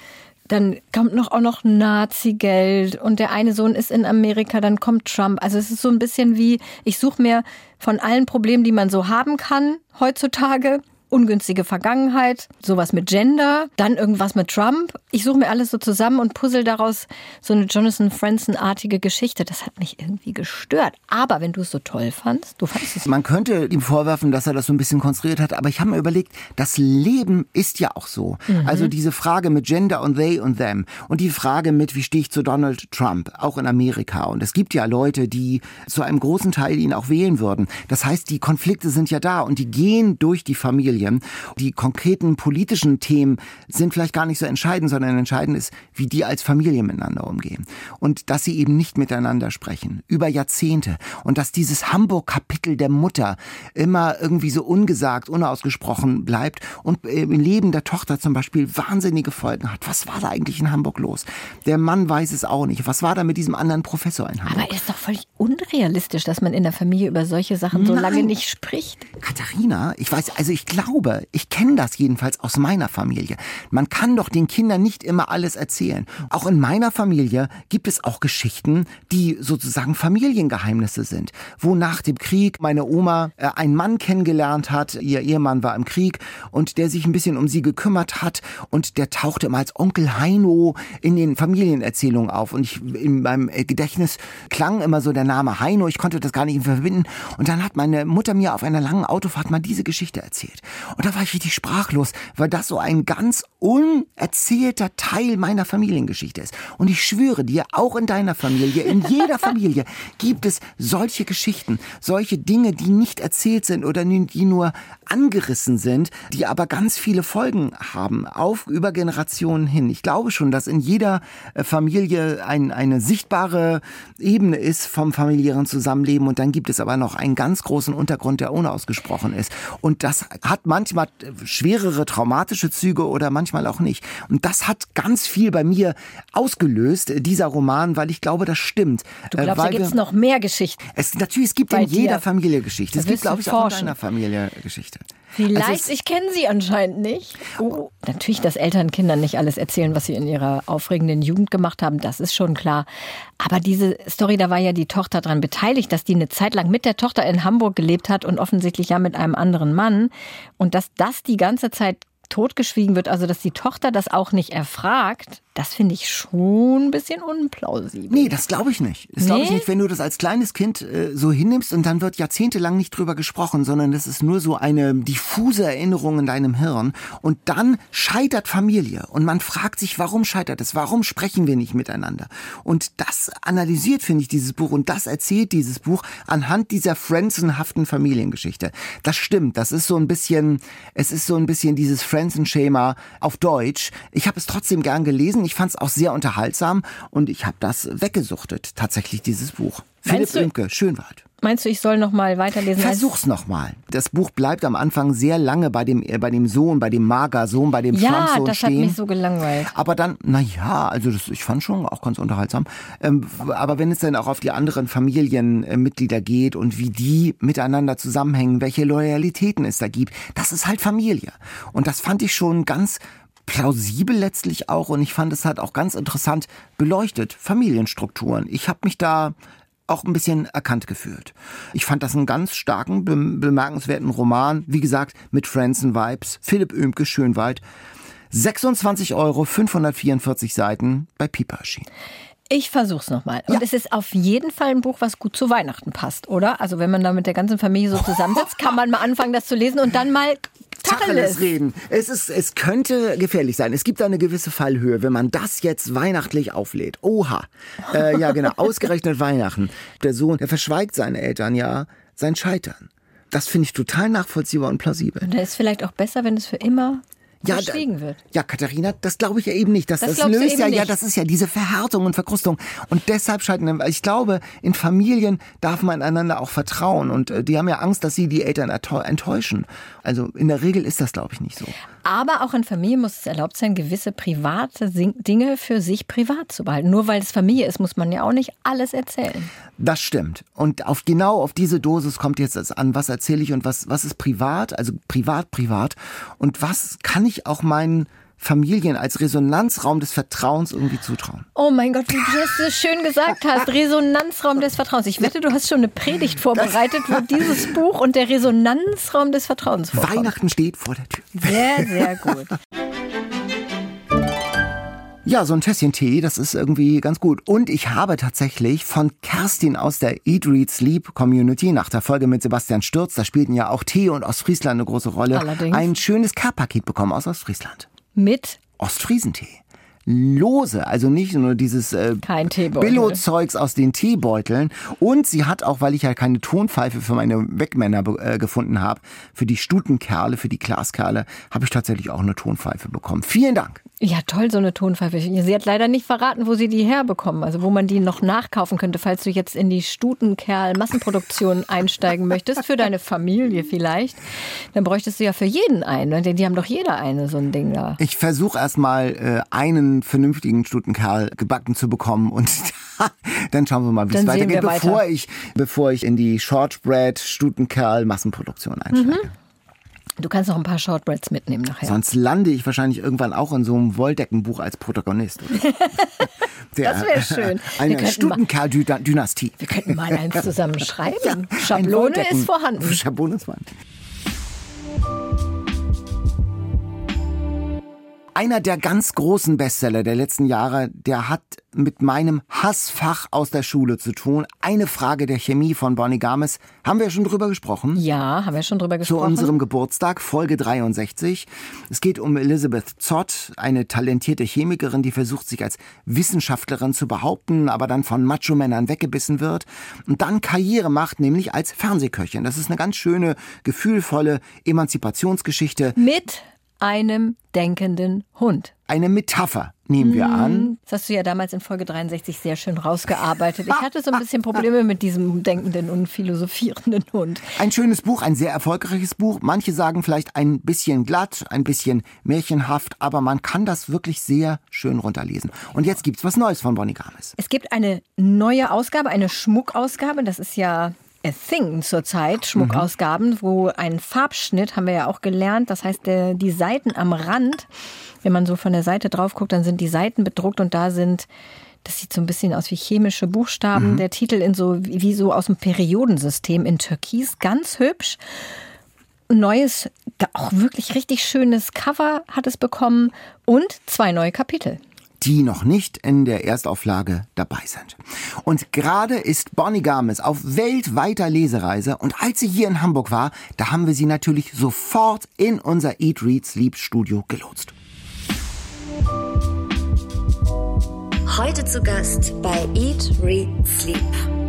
dann kommt noch auch noch Nazi-Geld und der eine Sohn ist in Amerika, dann kommt Trump. Also es ist so ein bisschen wie, ich suche mir von allen Problemen, die man so haben kann heutzutage, ungünstige Vergangenheit, sowas mit Gender, dann irgendwas mit Trump. Ich suche mir alles so zusammen und puzzle daraus so eine Jonathan Franzen-artige Geschichte. Das hat mich irgendwie gestört. Aber wenn du es so toll fandst, du fandest es Man könnte ihm vorwerfen, dass er das so ein bisschen konstruiert hat, aber ich habe mir überlegt, das Leben ist ja auch so. Also diese Frage mit Gender und they und them und die Frage mit, wie stehe ich zu Donald Trump, auch in Amerika. Und es gibt ja Leute, die zu einem großen Teil ihn auch wählen würden. Das heißt, die Konflikte sind ja da und die gehen durch die Familien. Die konkreten politischen Themen sind vielleicht gar nicht so entscheidend, sondern entscheidend ist, wie die als Familie miteinander umgehen. Und dass sie eben nicht miteinander sprechen. Über Jahrzehnte. Und dass dieses Hamburg-Kapitel der Mutter immer irgendwie so ungesagt, unausgesprochen bleibt und im Leben der Tochter zum Beispiel wahnsinnige Folgen hat. Was war da eigentlich in Hamburg los? Der Mann weiß es auch nicht. Was war da mit diesem anderen Professor in Hamburg? Aber ist doch völlig unrealistisch, dass man in der Familie über solche Sachen so Nein. lange nicht spricht. Katharina, ich weiß, also ich glaube, glaube, ich kenne das jedenfalls aus meiner Familie. Man kann doch den Kindern nicht immer alles erzählen. Auch in meiner Familie gibt es auch Geschichten, die sozusagen Familiengeheimnisse sind. Wo nach dem Krieg meine Oma äh, einen Mann kennengelernt hat, ihr Ehemann war im Krieg und der sich ein bisschen um sie gekümmert hat und der tauchte immer als Onkel Heino in den Familienerzählungen auf. Und ich in meinem Gedächtnis klang immer so der Name Heino. Ich konnte das gar nicht verbinden. Und dann hat meine Mutter mir auf einer langen Autofahrt mal diese Geschichte erzählt. Und da war ich richtig sprachlos, weil das so ein ganz unerzählter Teil meiner Familiengeschichte ist. Und ich schwöre dir, auch in deiner Familie, in jeder Familie gibt es solche Geschichten, solche Dinge, die nicht erzählt sind oder die nur angerissen sind, die aber ganz viele Folgen haben, auf über Generationen hin. Ich glaube schon, dass in jeder äh, Familie ein, eine sichtbare Ebene ist vom familiären Zusammenleben und dann gibt es aber noch einen ganz großen Untergrund, der unausgesprochen ist. Und das hat manchmal schwerere traumatische Züge oder manchmal auch nicht. Und das hat ganz viel bei mir ausgelöst, dieser Roman, weil ich glaube, das stimmt. Du glaubst, da gibt es noch mehr Geschichten. Es, natürlich, es gibt bei in jeder dir. Familie Geschichte. Es gibt, glaube ich, forschen. auch in deiner Familie Geschichte. Vielleicht, also ich kenne sie anscheinend nicht. Oh. Natürlich, dass Eltern Kindern nicht alles erzählen, was sie in ihrer aufregenden Jugend gemacht haben, das ist schon klar. Aber diese Story, da war ja die Tochter dran beteiligt, dass die eine Zeit lang mit der Tochter in Hamburg gelebt hat und offensichtlich ja mit einem anderen Mann. Und dass das die ganze Zeit totgeschwiegen wird, also dass die Tochter das auch nicht erfragt, das finde ich schon ein bisschen unplausibel. Nee, das glaube ich nicht. Das nee? glaube ich nicht, wenn du das als kleines Kind äh, so hinnimmst und dann wird jahrzehntelang nicht drüber gesprochen, sondern das ist nur so eine diffuse Erinnerung in deinem Hirn. Und dann scheitert Familie und man fragt sich, warum scheitert es? Warum sprechen wir nicht miteinander? Und das analysiert, finde ich, dieses Buch und das erzählt dieses Buch anhand dieser Frenzenhaften Familiengeschichte. Das stimmt. Das ist so ein bisschen, es ist so ein bisschen dieses Frenzen-Schema auf Deutsch. Ich habe es trotzdem gern gelesen gelesen. Ich fand es auch sehr unterhaltsam und ich habe das weggesuchtet, tatsächlich dieses Buch. Philipp du, Imke, Schönwald. Meinst du, ich soll noch mal weiterlesen? Versuch's noch mal. Das Buch bleibt am Anfang sehr lange bei dem äh, bei dem Sohn, bei dem Mager-Sohn, bei dem ja, Trump-Sohn das stehen. hat mich so gelangweilt. Aber dann, na ja, also das, ich fand schon auch ganz unterhaltsam. Ähm, aber wenn es dann auch auf die anderen Familienmitglieder geht und wie die miteinander zusammenhängen, welche Loyalitäten es da gibt, das ist halt Familie. Und das fand ich schon ganz plausibel letztlich auch und ich fand es halt auch ganz interessant beleuchtet, Familienstrukturen. Ich habe mich da auch ein bisschen erkannt gefühlt. Ich fand das einen ganz starken, bemerkenswerten Roman. Wie gesagt, mit Friends and Vibes. Philipp Oemke, Schönwald. 26 Euro, 544 Seiten bei Piper erschienen. Ich versuch's nochmal. Und ja. es ist auf jeden Fall ein Buch, was gut zu Weihnachten passt, oder? Also wenn man da mit der ganzen Familie so zusammensitzt, kann man mal anfangen, das zu lesen und dann mal Tacheles reden. Es ist, es könnte gefährlich sein. Es gibt da eine gewisse Fallhöhe, wenn man das jetzt weihnachtlich auflädt. Oha. Äh, ja, genau. Ausgerechnet Weihnachten. Der Sohn, der verschweigt seinen Eltern ja sein Scheitern. Das finde ich total nachvollziehbar und plausibel. Und da ist vielleicht auch besser, wenn es für immer ja, verschwiegen wird. Ja, Katharina, das glaube ich ja eben nicht. Das, das, das löst ja, nicht. ja, das ist ja diese Verhärtung und Verkrustung. Und deshalb scheitern, ich glaube, in Familien darf man einander auch vertrauen. Und äh, die haben ja Angst, dass sie die Eltern enttäuschen. Also in der Regel ist das, glaube ich, nicht so. Aber auch in Familie muss es erlaubt sein, gewisse private Dinge für sich privat zu behalten. Nur weil es Familie ist, muss man ja auch nicht alles erzählen. Das stimmt. Und auf genau auf diese Dosis kommt jetzt an, was erzähle ich und was, was ist privat, also privat, privat. Und was kann ich auch meinen Familien als Resonanzraum des Vertrauens irgendwie zutrauen. Oh mein Gott, wie du es so schön gesagt hast. Resonanzraum des Vertrauens. Ich wette, du hast schon eine Predigt vorbereitet, wo dieses Buch und der Resonanzraum des Vertrauens vorkommt. Weihnachten steht vor der Tür. Sehr, sehr gut. Ja, so ein Tässchen Tee, das ist irgendwie ganz gut. Und ich habe tatsächlich von Kerstin aus der Eat, Read, Sleep Community nach der Folge mit Sebastian Stürz, da spielten ja auch Tee und Ostfriesland eine große Rolle, Allerdings. ein schönes Care-Paket bekommen aus Ostfriesland. Mit Ostfriesentee. Lose, also nicht nur dieses äh, Billo-Zeugs aus den Teebeuteln. Und sie hat auch, weil ich ja keine Tonpfeife für meine Wegmänner äh, gefunden habe, für die Stutenkerle, für die Glaskerle, habe ich tatsächlich auch eine Tonpfeife bekommen. Vielen Dank. Ja, toll, so eine Tonpfeife. Sie hat leider nicht verraten, wo sie die herbekommen, also wo man die noch nachkaufen könnte, falls du jetzt in die Stutenkerl-Massenproduktion einsteigen möchtest, für deine Familie vielleicht. Dann bräuchtest du ja für jeden einen, denn die haben doch jeder eine, so ein Ding da. Ich versuche erstmal äh, einen vernünftigen Stutenkerl gebacken zu bekommen und dann schauen wir mal, wie es weitergeht, bevor, weiter. ich, bevor ich in die Shortbread Stutenkerl Massenproduktion einsteige. Mhm. Du kannst noch ein paar Shortbreads mitnehmen nachher. Sonst lande ich wahrscheinlich irgendwann auch in so einem Wolldeckenbuch als Protagonist. das wäre schön. Eine Stutenkerl-Dynastie. Wir könnten mal eins zusammen schreiben. Ja, Schablone ist vorhanden. Schablone ist vorhanden. Einer der ganz großen Bestseller der letzten Jahre, der hat mit meinem Hassfach aus der Schule zu tun. Eine Frage der Chemie von Bonnie Games. Haben wir schon drüber gesprochen? Ja, haben wir schon drüber gesprochen. Zu unserem Geburtstag, Folge 63. Es geht um Elizabeth Zott, eine talentierte Chemikerin, die versucht, sich als Wissenschaftlerin zu behaupten, aber dann von Macho-Männern weggebissen wird und dann Karriere macht, nämlich als Fernsehköchin. Das ist eine ganz schöne, gefühlvolle Emanzipationsgeschichte. Mit einem denkenden Hund. Eine Metapher, nehmen wir Mhm. an. Das hast du ja damals in Folge 63 sehr schön rausgearbeitet. Ich hatte so ein bisschen Probleme mit diesem denkenden und philosophierenden Hund. Ein schönes Buch, ein sehr erfolgreiches Buch. Manche sagen vielleicht ein bisschen glatt, ein bisschen märchenhaft, aber man kann das wirklich sehr schön runterlesen. Und jetzt gibt's was Neues von Bonnie Games. Es gibt eine neue Ausgabe, eine Schmuckausgabe. Das ist ja a thing zurzeit, Schmuckausgaben, wo ein Farbschnitt, haben wir ja auch gelernt. Das heißt, der, die Seiten am Rand, wenn man so von der Seite drauf guckt, dann sind die Seiten bedruckt und da sind das sieht so ein bisschen aus wie chemische Buchstaben. Der Titel in so wie wie so aus dem Periodensystem in Türkis, ganz hübsch. Ein neues, auch wirklich richtig schönes Cover hat es bekommen und zwei neue Kapitel. Die noch nicht in der Erstauflage dabei sind. Und gerade ist Bonnie Games auf weltweiter Lesereise und als sie hier in Hamburg war, da haben wir sie natürlich sofort in unser Eat, Read, Sleep Studio gelotst. Heute zu Gast bei Eat, Read, Sleep.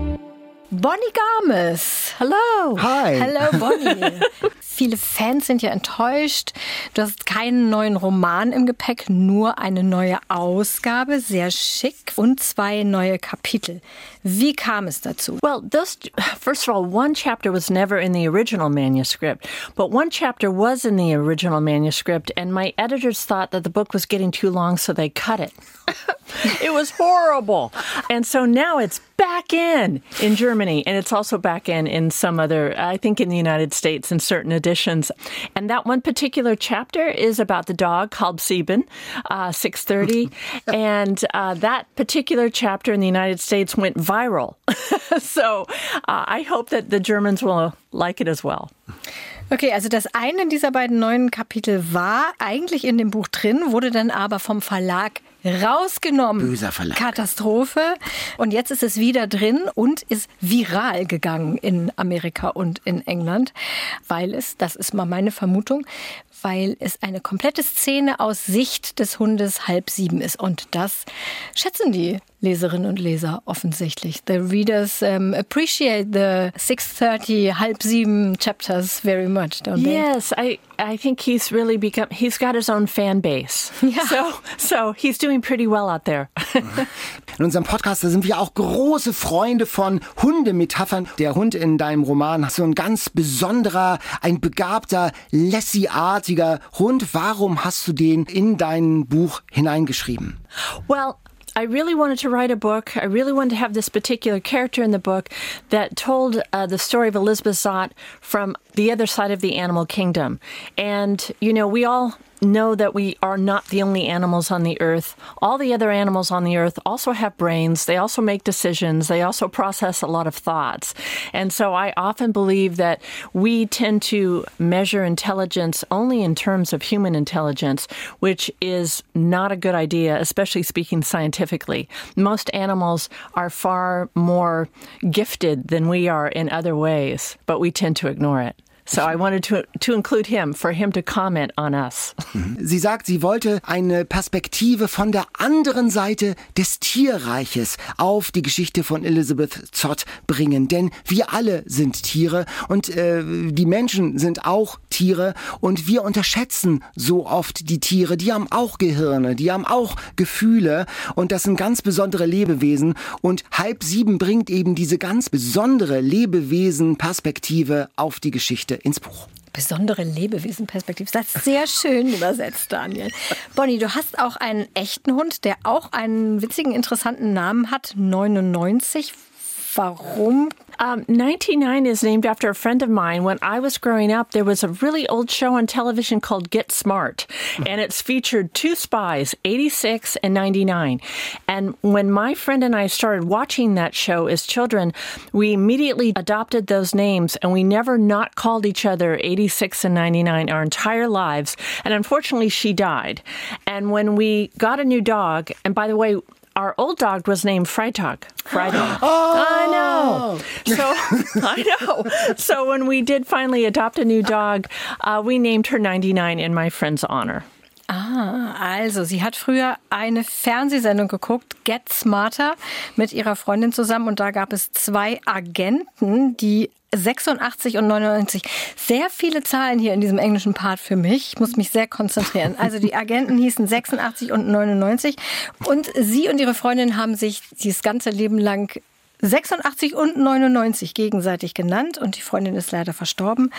Bonnie Games. Hello. Hi. Hello, Bonnie. Viele Fans sind ja enttäuscht. Du hast keinen neuen Roman im Gepäck, nur eine neue Ausgabe, sehr schick und zwei neue Kapitel. Wie kam es dazu? Well, those, first of all, one chapter was never in the original manuscript, but one chapter was in the original manuscript, and my editors thought that the book was getting too long, so they cut it. it was horrible. And so now it's back in in Germany, and it's also back in in some other, I think in the United States in certain editions. And that one particular chapter is about the dog called Sieben, uh, 630. and uh, that particular chapter in the United States went viral. so uh, I hope that the Germans will like it as well. Okay, also das eine dieser beiden neuen Kapitel war eigentlich in dem Buch drin, wurde dann aber vom Verlag rausgenommen. Böser Verlag. Katastrophe. Und jetzt ist es wieder drin und ist viral gegangen in Amerika und in England, weil es, das ist mal meine Vermutung, weil es eine komplette Szene aus Sicht des Hundes halb sieben ist. Und das schätzen die Leserinnen und Leser offensichtlich. The readers um, appreciate the 6.30, halb sieben chapters very much, don't they? Yes, I, I think he's really become, he's got his own fan base. So, so he's doing pretty well out there. In unserem Podcast da sind wir auch große Freunde von Hundemetaphern. Der Hund in deinem Roman ist so ein ganz besonderer, ein begabter, Lassie-artiger Hund. Warum hast du den in dein Buch hineingeschrieben? Well, I really wanted to write a book. I really wanted to have this particular character in the book that told uh, the story of Elizabeth Zott from the other side of the animal kingdom. And, you know, we all know that we are not the only animals on the earth. All the other animals on the earth also have brains. They also make decisions. They also process a lot of thoughts. And so I often believe that we tend to measure intelligence only in terms of human intelligence, which is not a good idea, especially speaking scientifically. Most animals are far more gifted than we are in other ways, but we tend to ignore it. So I wanted to to include him for him to comment on us. Sie sagt, sie wollte eine Perspektive von der anderen Seite des Tierreiches auf die Geschichte von Elizabeth Zott bringen. Denn wir alle sind Tiere und äh, die Menschen sind auch Tiere und wir unterschätzen so oft die Tiere. Die haben auch Gehirne, die haben auch Gefühle und das sind ganz besondere Lebewesen. Und halb sieben bringt eben diese ganz besondere Lebewesen-Perspektive auf die Geschichte ins Buch. Besondere Lebewesenperspektive. Das ist sehr schön übersetzt, Daniel. Bonnie, du hast auch einen echten Hund, der auch einen witzigen, interessanten Namen hat. 99 Warum? Um, 99 is named after a friend of mine. When I was growing up, there was a really old show on television called Get Smart, and it's featured two spies, 86 and 99. And when my friend and I started watching that show as children, we immediately adopted those names and we never not called each other 86 and 99 our entire lives. And unfortunately, she died. And when we got a new dog, and by the way, our old dog was named Freitag. Freitag. I know. So I know. So when we did finally adopt a new dog, uh, we named her 99 in my friend's honor. Ah, also sie hat früher eine Fernsehsendung geguckt, Get Smarter, mit ihrer Freundin zusammen und da gab es zwei Agenten, die 86 und 99. Sehr viele Zahlen hier in diesem englischen Part für mich. Ich muss mich sehr konzentrieren. Also die Agenten hießen 86 und 99 und sie und ihre Freundin haben sich dieses ganze Leben lang 86 und 99 gegenseitig genannt und die Freundin ist leider verstorben.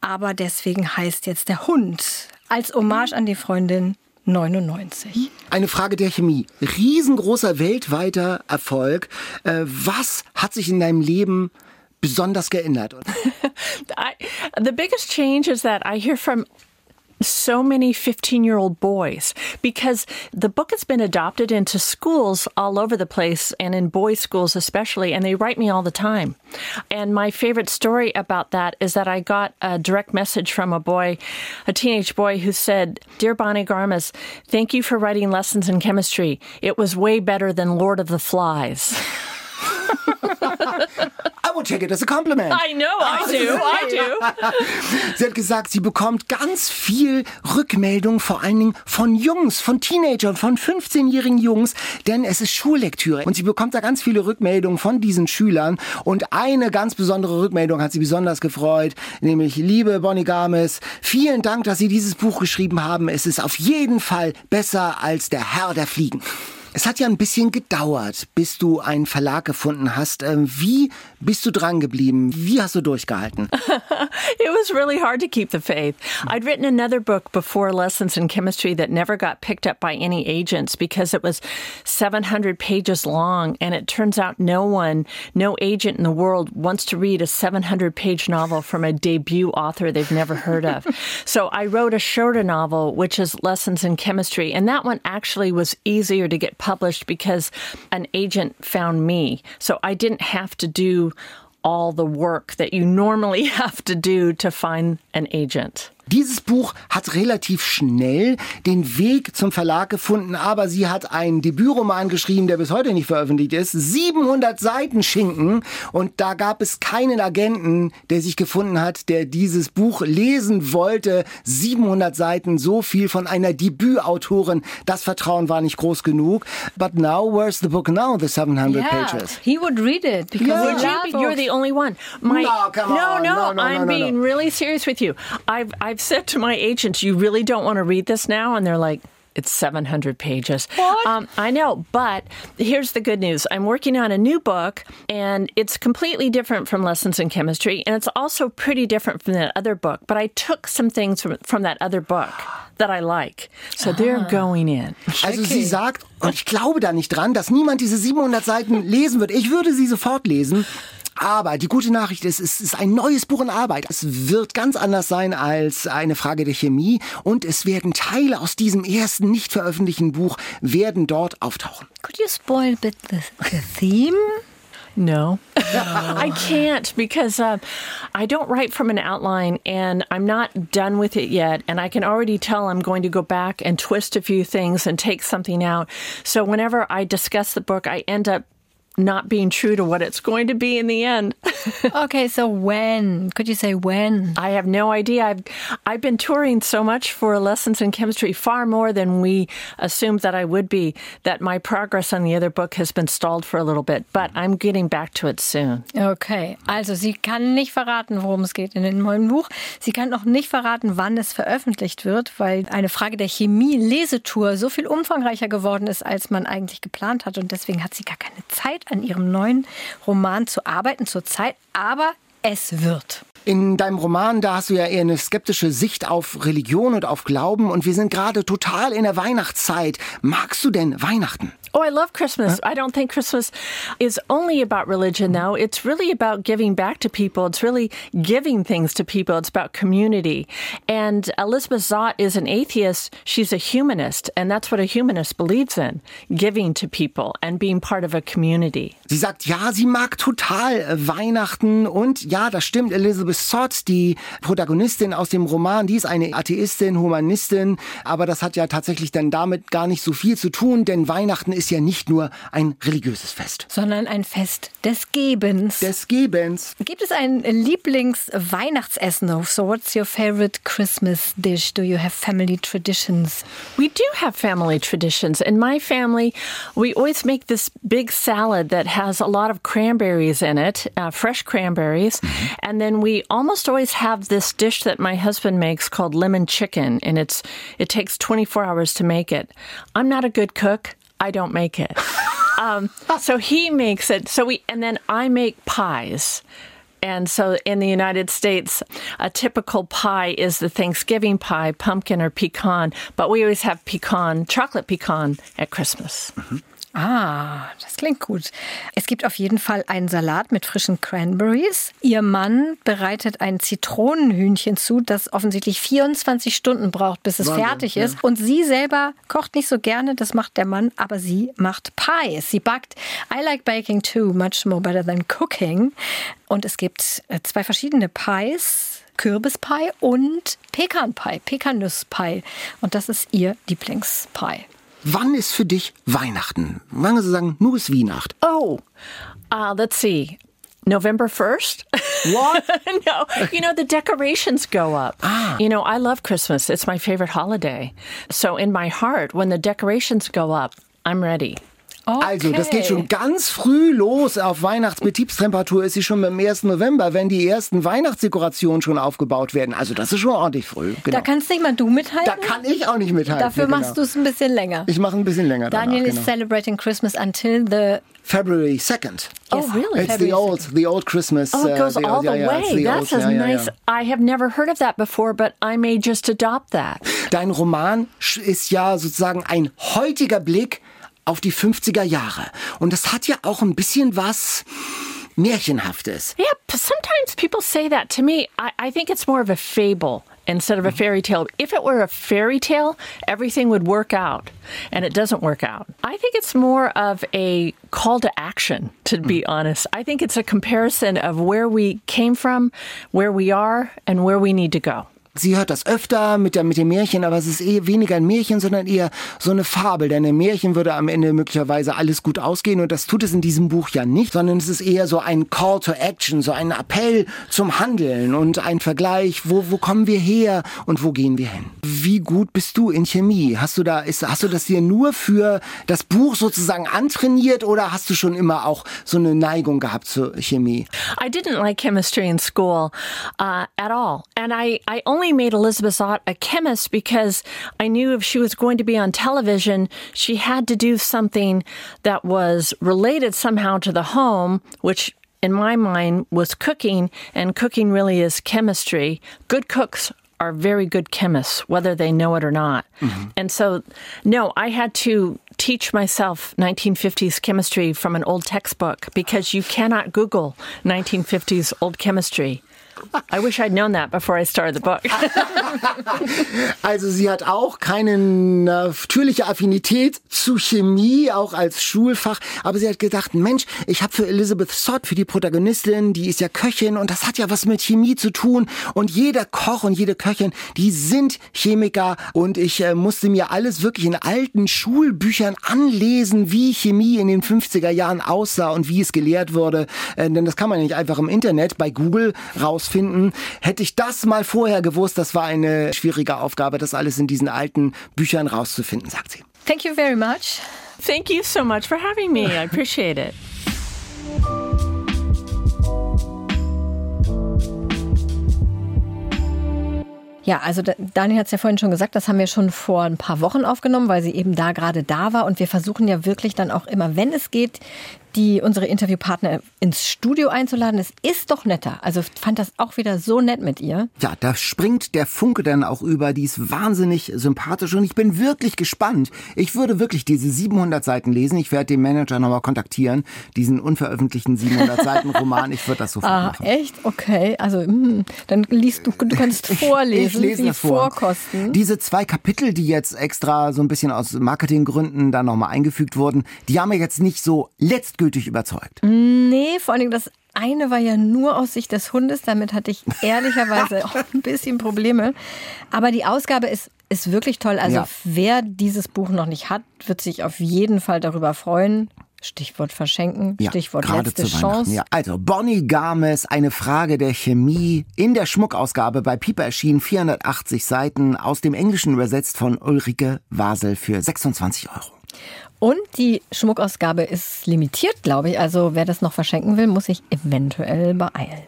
Aber deswegen heißt jetzt der Hund als Hommage an die Freundin 99. Eine Frage der Chemie. Riesengroßer weltweiter Erfolg. Äh, was hat sich in deinem Leben besonders geändert? I, the biggest change is that I hear from so many 15 year old boys because the book has been adopted into schools all over the place and in boys' schools especially, and they write me all the time. And my favorite story about that is that I got a direct message from a boy, a teenage boy, who said, Dear Bonnie Garmas, thank you for writing lessons in chemistry. It was way better than Lord of the Flies. Will take it as a compliment. I know, I do, I do. Sie hat gesagt, sie bekommt ganz viel Rückmeldung, vor allen Dingen von Jungs, von Teenagern, von 15-jährigen Jungs, denn es ist Schullektüre. Und sie bekommt da ganz viele Rückmeldungen von diesen Schülern. Und eine ganz besondere Rückmeldung hat sie besonders gefreut, nämlich, liebe Bonnie Games, vielen Dank, dass Sie dieses Buch geschrieben haben. Es ist auf jeden Fall besser als der Herr der Fliegen. Es hat ja ein bisschen gedauert, bis du einen Verlag gefunden hast. Ähm, Wie bist du dran geblieben? Wie hast du durchgehalten? it was really hard to keep the faith. I'd written another book before Lessons in Chemistry that never got picked up by any agents because it was 700 pages long. And it turns out no one, no agent in the world wants to read a 700 page novel from a debut author they've never heard of. so I wrote a shorter novel, which is Lessons in Chemistry. And that one actually was easier to get published because an agent found me. So I didn't have to do all the work that you normally have to do to find an agent. Dieses Buch hat relativ schnell den Weg zum Verlag gefunden, aber sie hat einen Debütroman geschrieben, der bis heute nicht veröffentlicht ist. 700 Seiten Schinken und da gab es keinen Agenten, der sich gefunden hat, der dieses Buch lesen wollte. 700 Seiten, so viel von einer Debütautorin. Das Vertrauen war nicht groß genug. But now, where's the book now, the 700 pages? he would read it because Yeah. you're the only one. My, No, come no, on. no, No, no, I'm no, no, being no. really serious with you. I've I've said to my agents, you really don't want to read this now, and they're like. It's 700 pages. What? Um, I know, but here's the good news. I'm working on a new book, and it's completely different from Lessons in Chemistry, and it's also pretty different from that other book. But I took some things from, from that other book that I like. So they're going in. Also sie sagt, und ich glaube da nicht dran, dass niemand diese 700 Seiten lesen wird. Ich würde sie sofort lesen. Aber die gute Nachricht ist, es ist ein neues Buch in Arbeit. Es wird ganz anders sein als eine Frage der Chemie und es werden Teile aus diesem ersten nicht veröffentlichten Buch werden dort auftauchen. Could you spoil a bit the, the theme? No, I can't because uh, I don't write from an outline and I'm not done with it yet. And I can already tell I'm going to go back and twist a few things and take something out. So whenever I discuss the book, I end up not being true to what it's going to be in the end. Okay, so when? Could you say when? I have no idea. I've I've been touring so much for lessons in chemistry, far more than we assumed that I would be. That my progress on the other book has been stalled for a little bit, but I'm getting back to it soon. Okay, also sie kann nicht verraten, worum es geht in dem neuen Buch. Sie kann auch nicht verraten, wann es veröffentlicht wird, weil eine Frage der Chemie-Lesetour so viel umfangreicher geworden ist, als man eigentlich geplant hat. Und deswegen hat sie gar keine Zeit, an ihrem neuen Roman zu arbeiten zurzeit. Aber es wird. In deinem Roman, da hast du ja eher eine skeptische Sicht auf Religion und auf Glauben und wir sind gerade total in der Weihnachtszeit. Magst du denn Weihnachten? Oh, I love Christmas. I don't think Christmas is only about religion, though. It's really about giving back to people. It's really giving things to people. It's about community. And Elizabeth Zott is an atheist. She's a humanist, and that's what a humanist believes in giving to people and being part of a community. Sie sagt, ja, sie mag total äh, Weihnachten und ja, das stimmt. Elizabeth Sott, die Protagonistin aus dem Roman, die ist eine Atheistin, Humanistin, aber das hat ja tatsächlich dann damit gar nicht so viel zu tun, denn Weihnachten ist ja nicht nur ein religiöses Fest. Sondern ein Fest des Gebens. Des Gebens. Gibt es ein Lieblings-Weihnachtsessen? So, what's your favorite Christmas dish? Do you have family traditions? We do have family traditions. In my family, we always make this big salad that has a lot of cranberries in it, uh, fresh cranberries. And then we almost always have this dish that my husband makes called lemon chicken, and it's it takes 24 hours to make it. I'm not a good cook. I don't make it. um, so he makes it. So we and then I make pies. And so in the United States, a typical pie is the Thanksgiving pie, pumpkin or pecan, but we always have pecan, chocolate pecan at Christmas. Ah, das klingt gut. Es gibt auf jeden Fall einen Salat mit frischen Cranberries. Ihr Mann bereitet ein Zitronenhühnchen zu, das offensichtlich 24 Stunden braucht, bis es Wahnsinn, fertig ja. ist. Und sie selber kocht nicht so gerne, das macht der Mann, aber sie macht Pies. Sie backt I like baking too, much more better than cooking. Und es gibt äh, zwei verschiedene Pies. Kürbispie und Pekanpie, Pekanuspie. Und das ist ihr Lieblingspie. Wann ist für dich Weihnachten? Wann Sie sagen, nur ist Weihnacht? Oh, uh, let's see. November 1st? What? no, you know, the decorations go up. Ah. You know, I love Christmas. It's my favorite holiday. So, in my heart, when the decorations go up, I'm ready. Also, das geht schon ganz früh los. Auf Weihnachtsbetriebstemperatur ist sie schon am 1. November, wenn die ersten Weihnachtsdekorationen schon aufgebaut werden. Also, das ist schon ordentlich früh. Genau. Da kannst nicht mal du mithalten. Da kann ich auch nicht mithalten. Dafür ja, genau. machst du es ein bisschen länger. Ich mache ein bisschen länger Daniel danach, is genau. celebrating Christmas until the February 2nd. Oh, really? It's the old, the old Christmas. Oh, it uh, goes the- all yeah, the yeah, way. the That's old- a yeah, yeah, nice. yeah. I have never heard of that before, but I may just adopt that. Dein Roman ist ja sozusagen ein heutiger Blick auf die 50er Jahre. Und das hat ja auch ein bisschen was Märchenhaftes. Yeah, sometimes people say that to me. I, I think it's more of a fable instead of a fairy tale. If it were a fairy tale, everything would work out, and it doesn't work out. I think it's more of a call to action, to be honest. I think it's a comparison of where we came from, where we are, and where we need to go. Sie hört das öfter mit, der, mit dem Märchen, aber es ist eher weniger ein Märchen, sondern eher so eine Fabel. Denn im Märchen würde am Ende möglicherweise alles gut ausgehen und das tut es in diesem Buch ja nicht, sondern es ist eher so ein Call to Action, so ein Appell zum Handeln und ein Vergleich, wo, wo kommen wir her und wo gehen wir hin. Wie gut bist du in Chemie? Hast du da, ist, hast du das dir nur für das Buch sozusagen antrainiert oder hast du schon immer auch so eine Neigung gehabt zur Chemie? I didn't like chemistry in school uh, at all. And I, I only made Elizabeth Zott a chemist because I knew if she was going to be on television, she had to do something that was related somehow to the home, which in my mind was cooking, and cooking really is chemistry. Good cooks are very good chemists, whether they know it or not. Mm-hmm. And so, no, I had to teach myself 1950s chemistry from an old textbook because you cannot Google 1950s old chemistry. I wish I'd known that before I started the book. Also sie hat auch keine natürliche Affinität zu Chemie, auch als Schulfach, aber sie hat gedacht, Mensch, ich habe für Elizabeth Sott, für die Protagonistin, die ist ja Köchin und das hat ja was mit Chemie zu tun. Und jeder Koch und jede Köchin, die sind Chemiker. Und ich äh, musste mir alles wirklich in alten Schulbüchern anlesen, wie Chemie in den 50er Jahren aussah und wie es gelehrt wurde, äh, denn das kann man nicht einfach im Internet bei Google rausfinden. Hätte ich das mal vorher gewusst, das war eine schwierige Aufgabe, das alles in diesen alten Büchern rauszufinden, sagt sie. Thank you very much. Thank you so much for having me. I appreciate it. Ja, also da- Daniel hat es ja vorhin schon gesagt, das haben wir schon vor ein paar Wochen aufgenommen, weil sie eben da gerade da war. Und wir versuchen ja wirklich dann auch immer, wenn es geht, die unsere Interviewpartner ins Studio einzuladen. Es ist doch netter. Also fand das auch wieder so nett mit ihr. Ja, da springt der Funke dann auch über. Die ist wahnsinnig sympathisch und ich bin wirklich gespannt. Ich würde wirklich diese 700 Seiten lesen. Ich werde den Manager nochmal kontaktieren. Diesen unveröffentlichten 700 Seiten Roman. Ich würde das sofort Ah, machen. echt? Okay. Also, hm, dann liest du, du kannst vorlesen, Ich lese die das vor. Vorkosten. Diese zwei Kapitel, die jetzt extra so ein bisschen aus Marketinggründen dann nochmal eingefügt wurden, die haben mir jetzt nicht so letztgültig überzeugt. Nee, vor allen Dingen das eine war ja nur aus Sicht des Hundes. Damit hatte ich ehrlicherweise auch ein bisschen Probleme. Aber die Ausgabe ist, ist wirklich toll. Also Ja. wer dieses Buch noch nicht hat, wird sich auf jeden Fall darüber freuen. Stichwort verschenken, Ja, Stichwort letzte Chance. Ja. Also Bonnie Games, eine Frage der Chemie in der Schmuckausgabe bei Piper erschienen 480 Seiten aus dem Englischen übersetzt von Ulrike Wasel für 26 Euro. Und die Schmuckausgabe ist limitiert, glaube ich. Also wer das noch verschenken will, muss sich eventuell beeilen.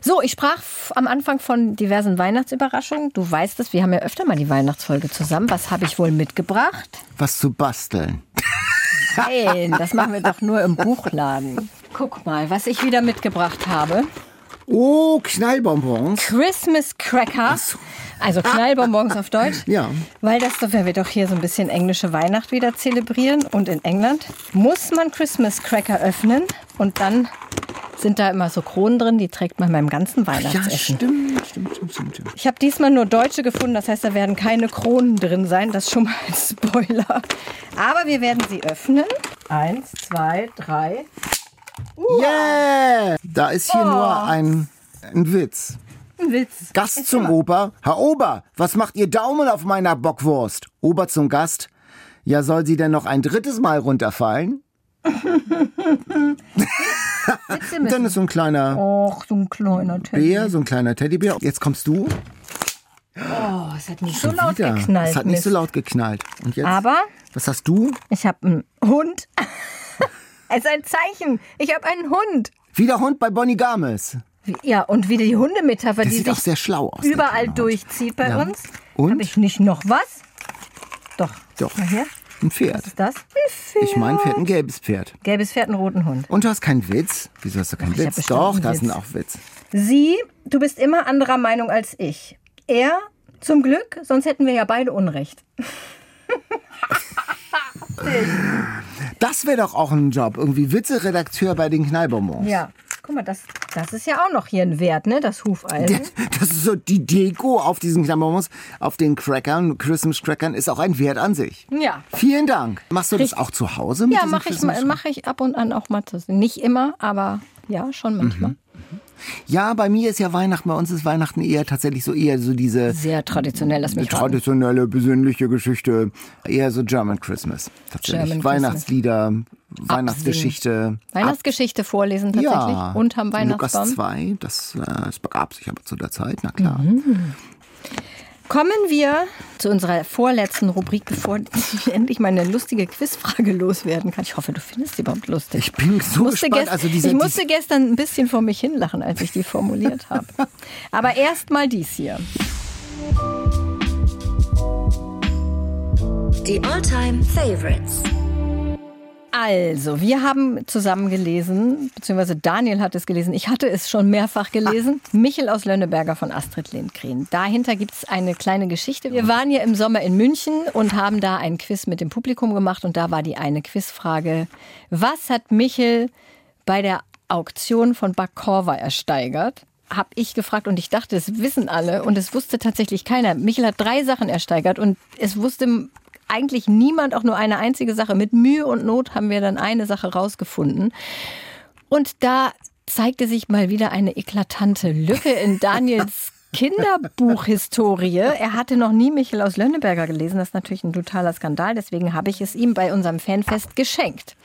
So, ich sprach am Anfang von diversen Weihnachtsüberraschungen. Du weißt es, wir haben ja öfter mal die Weihnachtsfolge zusammen. Was habe ich wohl mitgebracht? Was zu basteln. Nein, das machen wir doch nur im Buchladen. Guck mal, was ich wieder mitgebracht habe. Oh, Knallbonbons. Christmas Cracker. Also Knallbonbons auf Deutsch. Ja. Weil das, weil wir doch hier so ein bisschen englische Weihnacht wieder zelebrieren. Und in England muss man Christmas Cracker öffnen. Und dann sind da immer so Kronen drin, die trägt man beim ganzen Ja, Weihnachtsessen. stimmt, stimmt, stimmt, stimmt, stimmt. Ich habe diesmal nur deutsche gefunden, das heißt, da werden keine Kronen drin sein. Das ist schon mal ein Spoiler. Aber wir werden sie öffnen. Eins, zwei, drei. Yeah! Da ist hier nur ein, ein Witz. Ein Witz. Gast zum Ober. Herr Ober, was macht Ihr Daumen auf meiner Bockwurst? Ober zum Gast. Ja, soll sie denn noch ein drittes Mal runterfallen? Dann ist so ein kleiner Och, so ein kleiner Teddy. Bär, so ein kleiner Teddybär. Jetzt kommst du. Oh, es hat nicht so laut Wieder. geknallt. Es hat nicht so Mist. laut geknallt. Und jetzt? Aber Was hast du? ich habe einen Hund. Es ist ein Zeichen. Ich habe einen Hund. Wieder Hund bei Bonnie Games. Wie- Ja, und wie die Hundemetapher, Der die sich sehr schlau aus. der überall durchzieht bei Ja. uns. Und? Habe ich nicht noch was? Doch. Doch. Mal hier. Ein Was Pferd. ist das? Ein Pferd. Ich meine, Pferd, ein gelbes Pferd. Gelbes Pferd, einen roten Hund. Und du hast keinen Witz? Wieso hast du keinen hab Witz? Doch, einen da ist ein auch Witz. Sie, du bist immer anderer Meinung als ich. Er, zum Glück, sonst hätten wir ja beide Unrecht. Das wäre doch auch ein Job. Irgendwie Witze-Redakteur bei den Knallbonbons. Ja. Guck mal, das, das ist ja auch noch hier ein Wert, ne? Das Hufeisen. Das ist so die Deko auf diesen Knallbonbons, auf den Crackern, Christmas Crackern, ist auch ein Wert an sich. Ja. Vielen Dank. Machst du das Richtig. auch zu Hause? Mit Ja, diesen mache ich, Christmas- ich ab und an auch mal. zu- Nicht immer, aber ja, schon manchmal. Ja, bei mir ist ja Weihnachten, bei uns ist Weihnachten eher tatsächlich so eher so diese Sehr traditionell, lass mich traditionelle, besinnliche Geschichte. Eher so German Christmas. Tatsächlich. German Weihnachtslieder, Weihnachtsgeschichte. Weihnachtsgeschichte vorlesen tatsächlich Ja, unterm Lukas Weihnachtsbaum. 2, das, äh, das begab sich aber zu der Zeit, na klar. Mhm. Kommen wir zu unserer vorletzten Rubrik, bevor ich endlich meine lustige Quizfrage loswerden kann. Ich hoffe, du findest die überhaupt lustig. Ich bin so musste gespannt. gest- Also diese, ich musste gestern ein bisschen vor mich hinlachen, als ich die formuliert habe. Aber erst mal dies hier. Die All-Time Favorites. Also, wir haben zusammen gelesen, beziehungsweise Daniel hat es gelesen. Ich hatte es schon mehrfach gelesen. Michel aus Lönneberger von Astrid Lindgren. Dahinter gibt es eine kleine Geschichte. Wir waren ja im Sommer in München und haben da ein Quiz mit dem Publikum gemacht. Und da war die eine Quizfrage. Was hat Michel bei der Auktion von Bakorva ersteigert? Hab ich gefragt und ich dachte, es wissen alle und es wusste tatsächlich keiner. Michel hat drei Sachen ersteigert und es wusste eigentlich niemand auch nur eine einzige Sache. Mit Mühe und Not haben wir dann eine Sache rausgefunden. Und da zeigte sich mal wieder eine eklatante Lücke in Daniels Kinderbuchhistorie. Er hatte noch nie Michel aus Lönneberger gelesen. Das ist natürlich ein totaler Skandal. Deswegen habe ich es ihm bei unserem Fanfest geschenkt.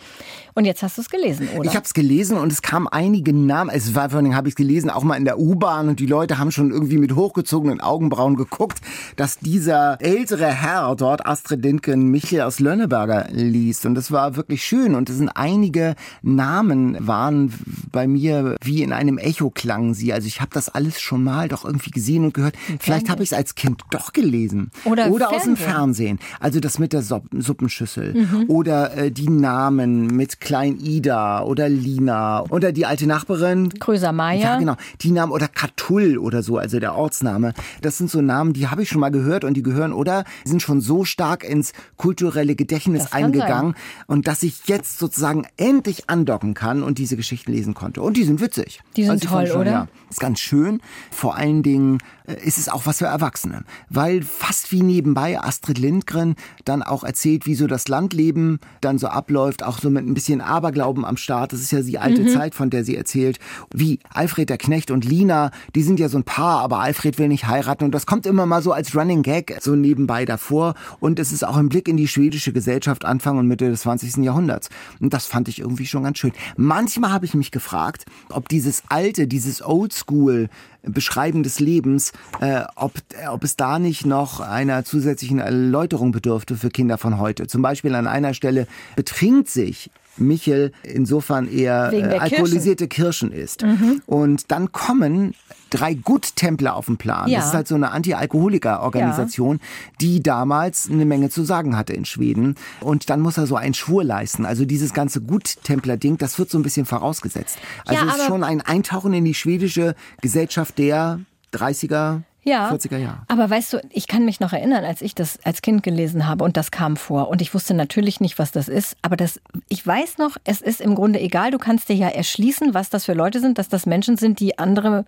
Und jetzt hast du es gelesen, oder? Ich habe es gelesen und es kamen einige Namen. Es war vor allem habe ich gelesen, auch mal in der U-Bahn und die Leute haben schon irgendwie mit hochgezogenen Augenbrauen geguckt, dass dieser ältere Herr dort Astrid Lindgren Michel aus Lönneberger liest und das war wirklich schön und es sind einige Namen waren bei mir wie in einem Echo klangen sie. Also ich habe das alles schon mal doch irgendwie gesehen und gehört. Vielleicht habe ich es als Kind doch gelesen. Oder oder aus dem Fernsehen. Also das mit der Supp- Suppenschüssel. Oder äh, die Namen mit Klein Ida oder Lina. Oder die alte Nachbarin. Kröser Meier. Ja, genau. Die Namen oder Katull oder so, also der Ortsname. Das sind so Namen, die habe ich schon mal gehört und die gehören oder sind schon so stark ins kulturelle Gedächtnis eingegangen und dass ich jetzt sozusagen endlich andocken kann und diese Geschichten lesen konnte. Und die sind witzig. Die sind Also toll, oder? Ja, ist ganz schön. Vor allen Dingen äh, ist es auch was für Erwachsene, weil fast wie nebenbei Astrid Lindgren dann auch erzählt, wie so das Landleben dann so abläuft, auch so mit ein bisschen Aberglauben am Start. Das ist ja die alte Zeit, von der sie erzählt. Wie Alfred der Knecht und Lina, die sind ja so ein Paar, aber Alfred will nicht heiraten und das kommt immer mal so als Running Gag so nebenbei davor und es ist auch ein Blick in die schwedische Gesellschaft Anfang und Mitte des 20. Jahrhunderts. Und das fand ich irgendwie schon ganz schön. Manchmal habe ich mich gefragt, ob dieses alte, dieses Oldschool Beschreiben des Lebens, äh, ob, äh, ob es da nicht noch einer zusätzlichen Erläuterung bedürfte für Kinder von heute. Zum Beispiel an einer Stelle betrinkt sich Michel insofern eher äh, alkoholisierte Kirschen isst. Und dann kommen drei Guttempler auf den Plan. Ja. Das ist halt so eine Anti-Alkoholiker-Organisation, die damals eine Menge zu sagen hatte in Schweden. Und dann muss er so einen Schwur leisten. Also dieses ganze Guttempler-Ding, das wird so ein bisschen vorausgesetzt. Also Ja, es ist schon ein Eintauchen in die schwedische Gesellschaft der 30er, Ja, 40er Jahre. aber weißt du, ich kann mich noch erinnern, als ich das als Kind gelesen habe und das kam vor. Und ich wusste natürlich nicht, was das ist, aber das, ich weiß noch, es ist im Grunde egal, du kannst dir ja erschließen, was das für Leute sind, dass das Menschen sind, die andere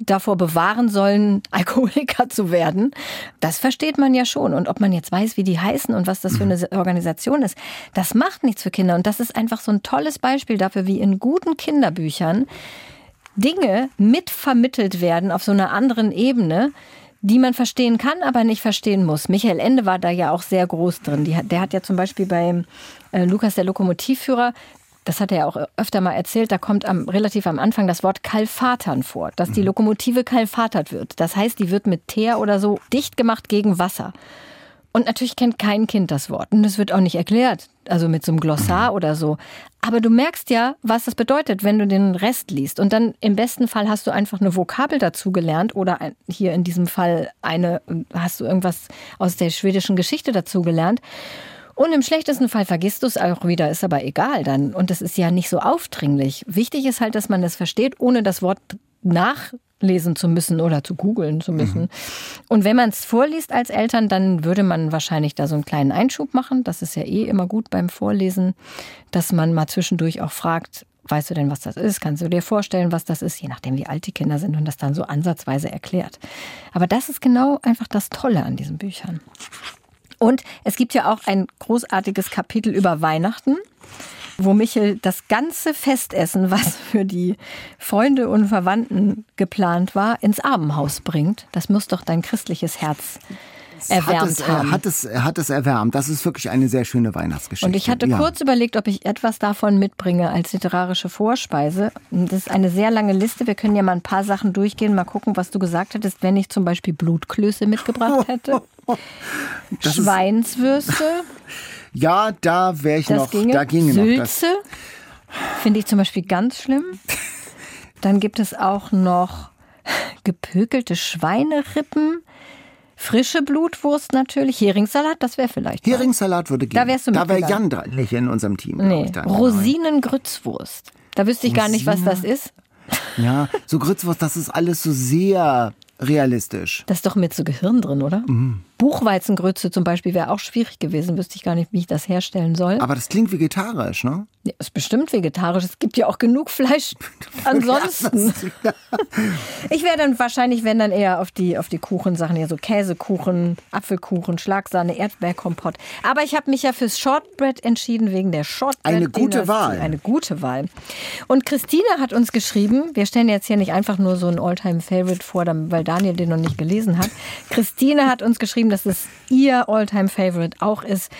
davor bewahren sollen, Alkoholiker zu werden. Das versteht man ja schon. Und ob man jetzt weiß, wie die heißen und was das für eine Organisation ist, das macht nichts für Kinder. Und das ist einfach so ein tolles Beispiel dafür, wie in guten Kinderbüchern Dinge mitvermittelt werden auf so einer anderen Ebene, die man verstehen kann, aber nicht verstehen muss. Michael Ende war da ja auch sehr groß drin. Die, der hat ja zum Beispiel bei äh, Lukas der Lokomotivführer, das hat er ja auch öfter mal erzählt, da kommt am, relativ am Anfang das Wort kalfatern vor, dass die Lokomotive kalfatert wird. Das heißt, die wird mit Teer oder so dicht gemacht gegen Wasser. Und natürlich kennt kein Kind das Wort. Und es wird auch nicht erklärt, also mit so einem Glossar oder so. Aber du merkst ja, was das bedeutet, wenn du den Rest liest. Und dann im besten Fall hast du einfach eine Vokabel dazu gelernt oder ein, hier in diesem Fall eine, hast du irgendwas aus der schwedischen Geschichte dazu gelernt. Und im schlechtesten Fall vergisst du es auch wieder, ist aber egal dann. Und das ist ja nicht so aufdringlich. Wichtig ist halt, dass man das versteht, ohne das Wort nachlesen zu müssen oder zu googeln zu müssen. Und wenn man es vorliest als Eltern, dann würde man wahrscheinlich da so einen kleinen Einschub machen. Das ist ja eh immer gut beim Vorlesen, dass man mal zwischendurch auch fragt, weißt du denn, was das ist? Kannst du dir vorstellen, was das ist? Je nachdem, wie alt die Kinder sind und das dann so ansatzweise erklärt. Aber das ist genau einfach das Tolle an diesen Büchern. Und es gibt ja auch ein großartiges Kapitel über Weihnachten, wo Michel das ganze Festessen, was für die Freunde und Verwandten geplant war, ins Armenhaus bringt. Das muss doch dein christliches Herz erwärmt hat es, haben. Er hat, es, er hat es erwärmt. Das ist wirklich eine sehr schöne Weihnachtsgeschichte. Und ich hatte ja. kurz überlegt, ob ich etwas davon mitbringe als literarische Vorspeise. Das ist eine sehr lange Liste. Wir können ja mal ein paar Sachen durchgehen, mal gucken, was du gesagt hättest, wenn ich zum Beispiel Blutklöße mitgebracht hätte. Das Schweinswürste, Ja, da wäre ich das noch. ginge. Da ginge Sülze finde ich zum Beispiel ganz schlimm. Dann gibt es auch noch gepökelte Schweinerippen, frische Blutwurst natürlich, Heringssalat, das wäre vielleicht. Heringssalat würde gehen. Da wärst du Da wäre. Jan dran, nicht in unserem Team. Nee. Rosinengrützwurst. Da wüsste ich gar nicht, was das ist. Ja, so Grützwurst, das ist alles so sehr realistisch. Das ist doch mit so Gehirn drin, oder? Mhm. Buchweizengrütze zum Beispiel wäre auch schwierig gewesen. Wüsste ich gar nicht, wie ich das herstellen soll. Aber das klingt vegetarisch, ne? Ja, ist bestimmt vegetarisch. Es gibt ja auch genug Fleisch ansonsten. Ich wäre dann wahrscheinlich, wenn dann eher auf die, auf die Kuchensachen, hier so Käsekuchen, Apfelkuchen, Schlagsahne, Erdbeerkompott. Aber ich habe mich ja fürs Shortbread entschieden, wegen der Shortbread. Eine gute. Wahl. Eine gute Wahl. Und Christine hat uns geschrieben, wir stellen jetzt hier nicht einfach nur so ein Alltime-Favorite vor, dann- weil Daniel den noch nicht gelesen hat. Christine hat uns geschrieben, dass es ihr Alltime-Favorite auch ist.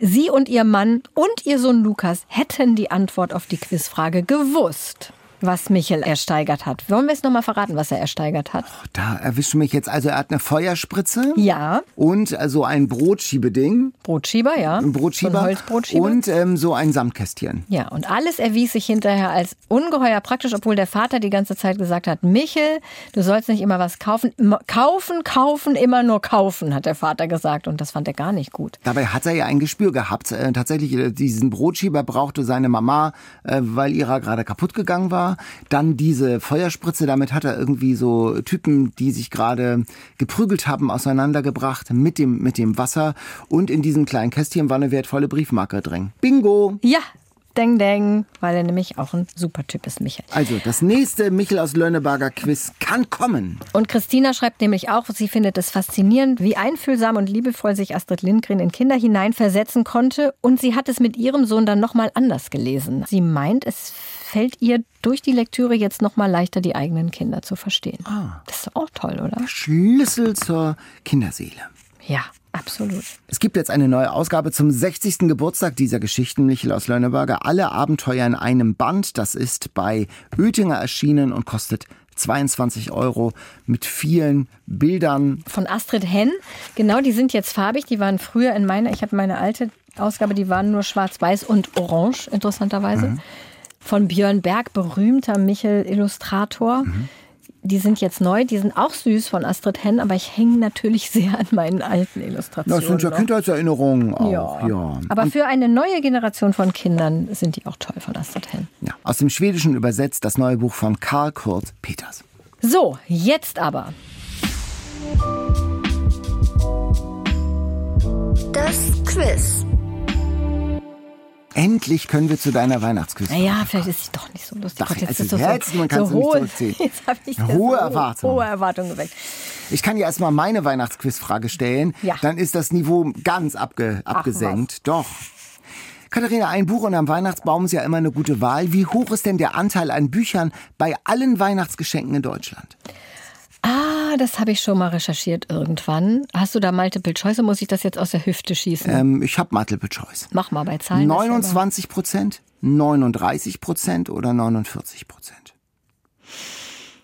Sie und ihr Mann und ihr Sohn Lukas hätten die Antwort auf die Quizfrage gewusst. Was Michel ersteigert hat. Wollen wir es nochmal verraten, was er ersteigert hat? Da erwischst du mich jetzt. Also er hat eine Feuerspritze. Ja, Und also ein Brotschiebeding. Brotschieber, ja. Ein Brotschieber. So ein Holzbrotschieber. Und ähm, so ein Samtkästchen. Ja, und alles erwies sich hinterher als ungeheuer praktisch, obwohl der Vater die ganze Zeit gesagt hat, Michel, du sollst nicht immer was kaufen. Kaufen, kaufen, immer nur kaufen, hat der Vater gesagt. Und das fand er gar nicht gut. Dabei hat er ja ein Gespür gehabt. Äh, tatsächlich, äh, diesen Brotschieber brauchte seine Mama, äh, weil ihrer gerade kaputt gegangen war. Dann diese Feuerspritze, damit hat er irgendwie so Typen, die sich gerade geprügelt haben, auseinandergebracht mit dem, mit dem Wasser. Und in diesem kleinen Kästchen war eine wertvolle Briefmarke drin. Bingo! Ja, deng deng, weil er nämlich auch ein super Typ ist, Michel. Also, das nächste Michel aus Lönneberger Quiz kann kommen. Und Christina schreibt nämlich auch, sie findet es faszinierend, wie einfühlsam und liebevoll sich Astrid Lindgren in Kinder hineinversetzen konnte. Und sie hat es mit ihrem Sohn dann nochmal anders gelesen. Sie meint, es fällt ihr durch die Lektüre jetzt nochmal leichter, die eigenen Kinder zu verstehen. Das ist auch toll, oder? Schlüssel zur Kinderseele. Ja, absolut. Es gibt jetzt eine neue Ausgabe zum 60. Geburtstag dieser Geschichten, Michel aus Lönneberger. Alle Abenteuer in einem Band. Das ist bei Oettinger erschienen und kostet 22 Euro mit vielen Bildern. Von Astrid Henn. Genau, die sind jetzt farbig. Die waren früher in meiner, ich habe meine alte Ausgabe, die waren nur schwarz-weiß und orange, interessanterweise. Von Björn Berg, berühmter Michel-Illustrator. Die sind jetzt neu, die sind auch süß von Astrid Henn, aber ich hänge natürlich sehr an meinen alten Illustrationen. Das sind ja noch. Kindheitserinnerungen auch. Ja. Ja. Aber für eine neue Generation von Kindern sind die auch toll von Astrid Henn. ja. Aus dem Schwedischen übersetzt das neue Buch von Karl Kurt Peters. So, jetzt aber. Das Quiz. Endlich können wir zu deiner Weihnachtsquiz. Naja, vielleicht ist es doch nicht so lustig. Doch, Gott, jetzt also ist jetzt, man kann's so nicht hohe, zurückziehen. Jetzt habe ich Hohe so Erwartungen. Hohe Erwartungen geweckt. Ich kann dir erstmal meine Weihnachtsquizfrage stellen. Ja. Dann ist das Niveau ganz abge abgesenkt. Doch. Katharina, ein Buch unterm Weihnachtsbaum ist ja immer eine gute Wahl. Wie hoch ist denn der Anteil an Büchern bei allen Weihnachtsgeschenken in Deutschland? Ah, das habe ich schon mal recherchiert irgendwann. Hast du da Multiple Choice oder muss ich das jetzt aus der Hüfte schießen? Ähm, ich habe Multiple Choice. Mach mal bei Zahlen. das ist 29 Prozent, 39 Prozent oder 49 Prozent?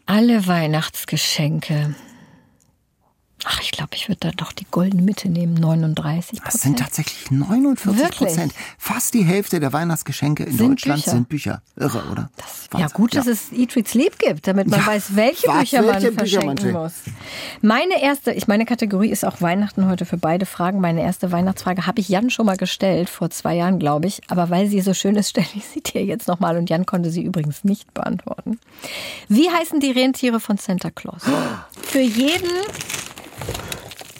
Alle Weihnachtsgeschenke. Ach, ich glaube, ich würde da doch die goldene Mitte nehmen. 39% Das sind Prozent. tatsächlich 49 Prozent. Wirklich? Fast die Hälfte der Weihnachtsgeschenke in Sind Deutschland Bücher. sind Bücher. Irre, oder? Ja, Wahnsinn. gut, dass es Eat, Read, Sleep gibt, damit man Ja, weiß, welche was, Bücher man welche Bücher verschenken man muss. Meine erste, ich meine Kategorie ist auch Weihnachten heute für beide Fragen. Meine erste Weihnachtsfrage habe ich Jan schon mal gestellt, vor zwei Jahren, glaube ich. Aber weil sie so schön ist, stelle ich sie dir jetzt nochmal. Und Jan konnte sie übrigens nicht beantworten. Wie heißen die Rentiere von Santa Claus? Für jeden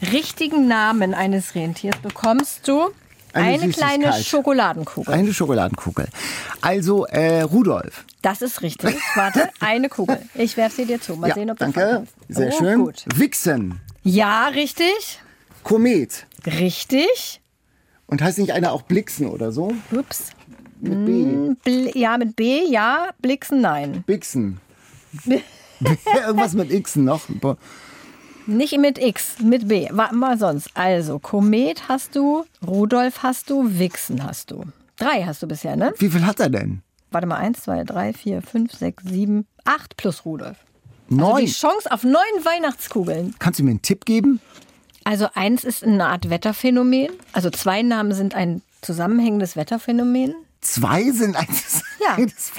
richtigen Namen eines Rentiers bekommst du Eine eine, kleine. Schokoladenkugel. Eine Schokoladenkugel. Also, äh, Rudolf. Das ist richtig. Warte, eine Kugel. Ich werfe sie dir zu. Mal ja, sehen, ob du danke. Sehr oh, schön. Gut. Wixen. Ja, richtig. Komet. Richtig. Und heißt nicht einer auch Blixen oder so? Ups. Mit B. Bl ja, mit B, ja. Blixen, nein. Bixen. Irgendwas mit Xen noch. Nicht mit X, mit B. Warte mal sonst. Also, Komet hast du, Rudolf hast du, Wixen hast du. Drei hast du bisher, ne? Wie viel hat er denn? Warte mal, eins, zwei, drei, vier, fünf, sechs, sieben, acht plus Rudolf. Also Neun. die Chance auf neun Weihnachtskugeln. Kannst du mir einen Tipp geben? Also eins ist eine Art Wetterphänomen. Also zwei Namen sind ein zusammenhängendes Wetterphänomen. Zwei sind ein Ja, das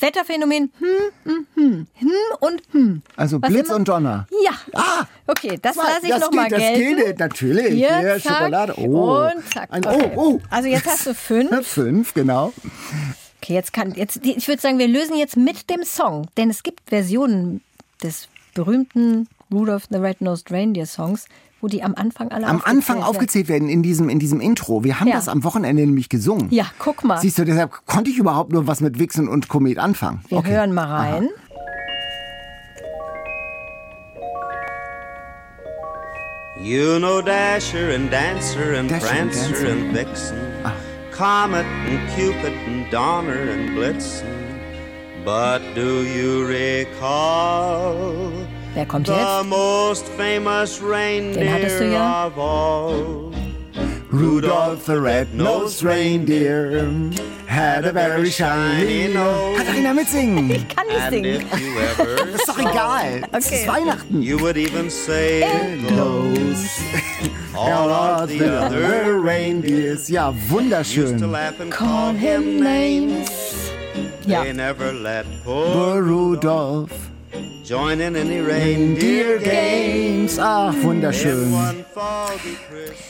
Wetterphänomen. Hm, hm, hm, hm und hm. Also Blitz immer- und Donner. Ja. Ah, Okay, das Zwei. lasse ich das noch mal geht, das gelten. geht natürlich. Hier, zack, Schokolade. Oh. Und zack. Ein, Okay. oh, oh. Also jetzt hast du fünf. Fünf, genau. Okay, jetzt kann jetzt ich würde sagen, wir lösen jetzt mit dem Song, denn es gibt Versionen des berühmten Rudolph the Red-Nosed Reindeer Songs, wo die am Anfang alle Am aufgezählt Anfang werden. aufgezählt werden in diesem, in diesem Intro. Wir haben Ja. das am Wochenende nämlich gesungen. Ja, guck mal. Siehst du, deshalb konnte ich überhaupt nur was mit Wixen und Komet anfangen. Wir Okay. hören mal rein. You know Dasher and Dancer and Dasher and Prancer Dancer. and Vixen, Comet and Cupid and Donner and Blitzen. But do you recall Wer kommt the jetzt? most famous hattest du reindeer ja. of all? Rudolph the red-nosed reindeer had a very shiny nose. Kann einer mitsingen? Ich kann nicht And singen. Ist doch egal. Es ist Okay. Weihnachten. You would even say Close. all of the other reindeers. Ja, wunderschön. call him names. Ja. They never let poor Poor Rudolph. Join in any reindeer Dear Games. Ach, wunderschön.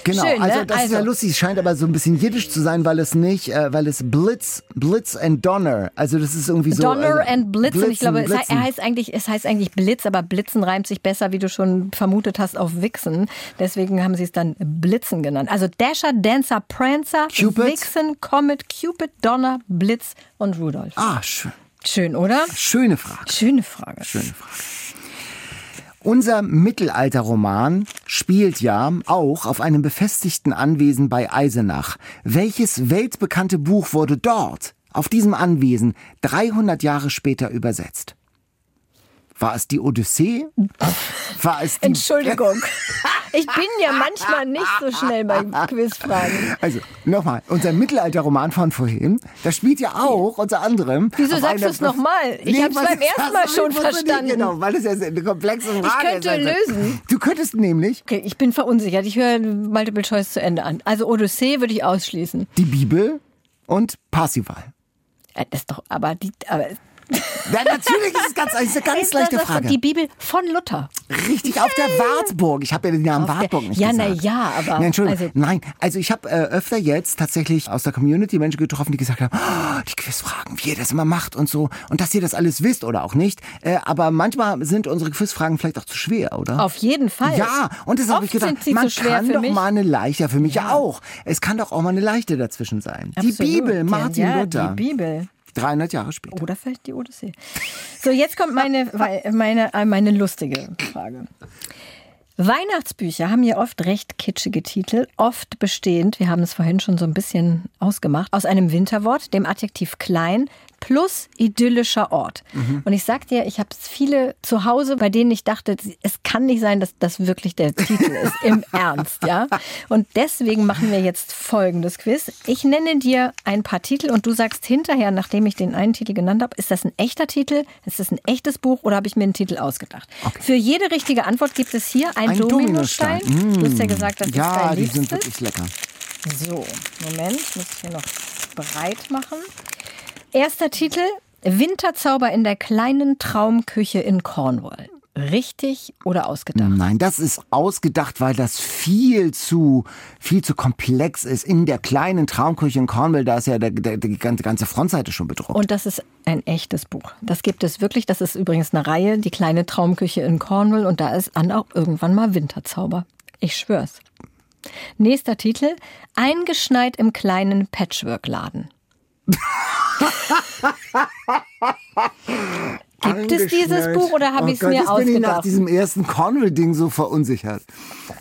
Genau, Schön, ne? also das ist ja Also. lustig, es scheint aber so ein bisschen jiddisch zu sein, weil es nicht, äh, weil es Blitz, Blitz and Donner, also das ist irgendwie so. Donner also, and Blitz. und ich glaube, es, he- Blitzen. er heißt eigentlich, es heißt eigentlich Blitz, aber Blitzen reimt sich besser, wie du schon vermutet hast, auf Wichsen. Deswegen haben sie es dann Blitzen genannt. Also Dasher, Dancer, Prancer, Cupid? Vixen, Comet, Cupid, Donner, Blitz und Rudolph. Ah, schön. Schön, oder? Schöne Frage. Schöne Frage. Schöne Frage. Unser Mittelalterroman spielt ja auch auf einem befestigten Anwesen bei Eisenach. Welches weltbekannte Buch wurde dort, auf diesem Anwesen, 300 Jahre später übersetzt? War es die Odyssee? War es die Entschuldigung. Ich bin ja manchmal nicht so schnell bei Quizfragen. Also, nochmal, unser Mittelalterroman von vorhin, das spielt ja auch unter anderem. Wieso sagst einer- du's noch mal? Ich hab's was beim ist ersten? Mal schon Ich nicht verstanden. Genau, weil es ja eine komplexe Frage könnte ist. Also, lösen. Du könntest nämlich Okay, ich bin verunsichert. Ich höre Multiple Choice zu Ende an. Also Odyssee würde ich ausschließen. die Bibel und Parsival. Äh, Das ist doch, aber die, aber Ja, natürlich ist es ganz, ist eine ganz Ist leichte das Frage. Die Bibel von Luther. Richtig, auf der Wartburg. Ich habe ja den Namen Auf der- Wartburg nicht Ja, gesagt. na ja, aber- Nee, Entschuldigung. also- Nein, also ich habe äh, öfter jetzt tatsächlich aus der Community Menschen getroffen, die gesagt haben, oh, die Quizfragen, wie ihr das immer macht und so. Und dass ihr das alles wisst oder auch nicht. Äh, aber manchmal sind unsere Quizfragen vielleicht auch zu schwer, oder? Auf jeden Fall. Ja, und deshalb habe ich gedacht, man kann doch mich. mal eine leichte, für mich ja. auch. Es kann doch auch mal eine leichte dazwischen sein. Die Absolut. Bibel, Martin ja, Luther. Die Bibel. 300 Jahre später. Oder vielleicht die Odyssee. So, jetzt kommt meine, meine, äh, meine lustige Frage. Weihnachtsbücher haben ja oft recht kitschige Titel, oft bestehend, wir haben es vorhin schon so ein bisschen ausgemacht, aus einem Winterwort, dem Adjektiv klein, plus idyllischer Ort. Und ich sag dir, ich habe viele zu Hause, bei denen ich dachte, es kann nicht sein, dass das wirklich der Titel ist, im Ernst, ja. Und deswegen machen wir jetzt folgendes Quiz. Ich nenne dir ein paar Titel und du sagst hinterher, nachdem ich den einen Titel genannt habe, ist das ein echter Titel, ist das ein echtes Buch oder habe ich mir einen Titel ausgedacht? Für jede richtige Antwort gibt es hier einen Ein Dominostein. Dominostein. Du hast ja gesagt, das ist Ja, dein die sind wirklich lecker. So, Moment, ich muss hier noch bereit machen. Erster Titel: Winterzauber in der kleinen Traumküche in Cornwall. Richtig oder ausgedacht? Nein, das ist ausgedacht, weil das viel zu, viel zu komplex ist. In der kleinen Traumküche in Cornwall, da ist ja der, der, die ganze, ganze Frontseite schon bedruckt. Und das ist ein echtes Buch. Das gibt es wirklich. Das ist übrigens eine Reihe, die kleine Traumküche in Cornwall. Und da ist dann auch irgendwann mal Winterzauber. Ich schwör's. Nächster Titel: Eingeschneit im kleinen Patchwork-Laden. Gibt es dieses. Buch oder habe oh ich es mir jetzt bin ich nach ausgedacht? diesem ersten Cornwall-Ding so verunsichert.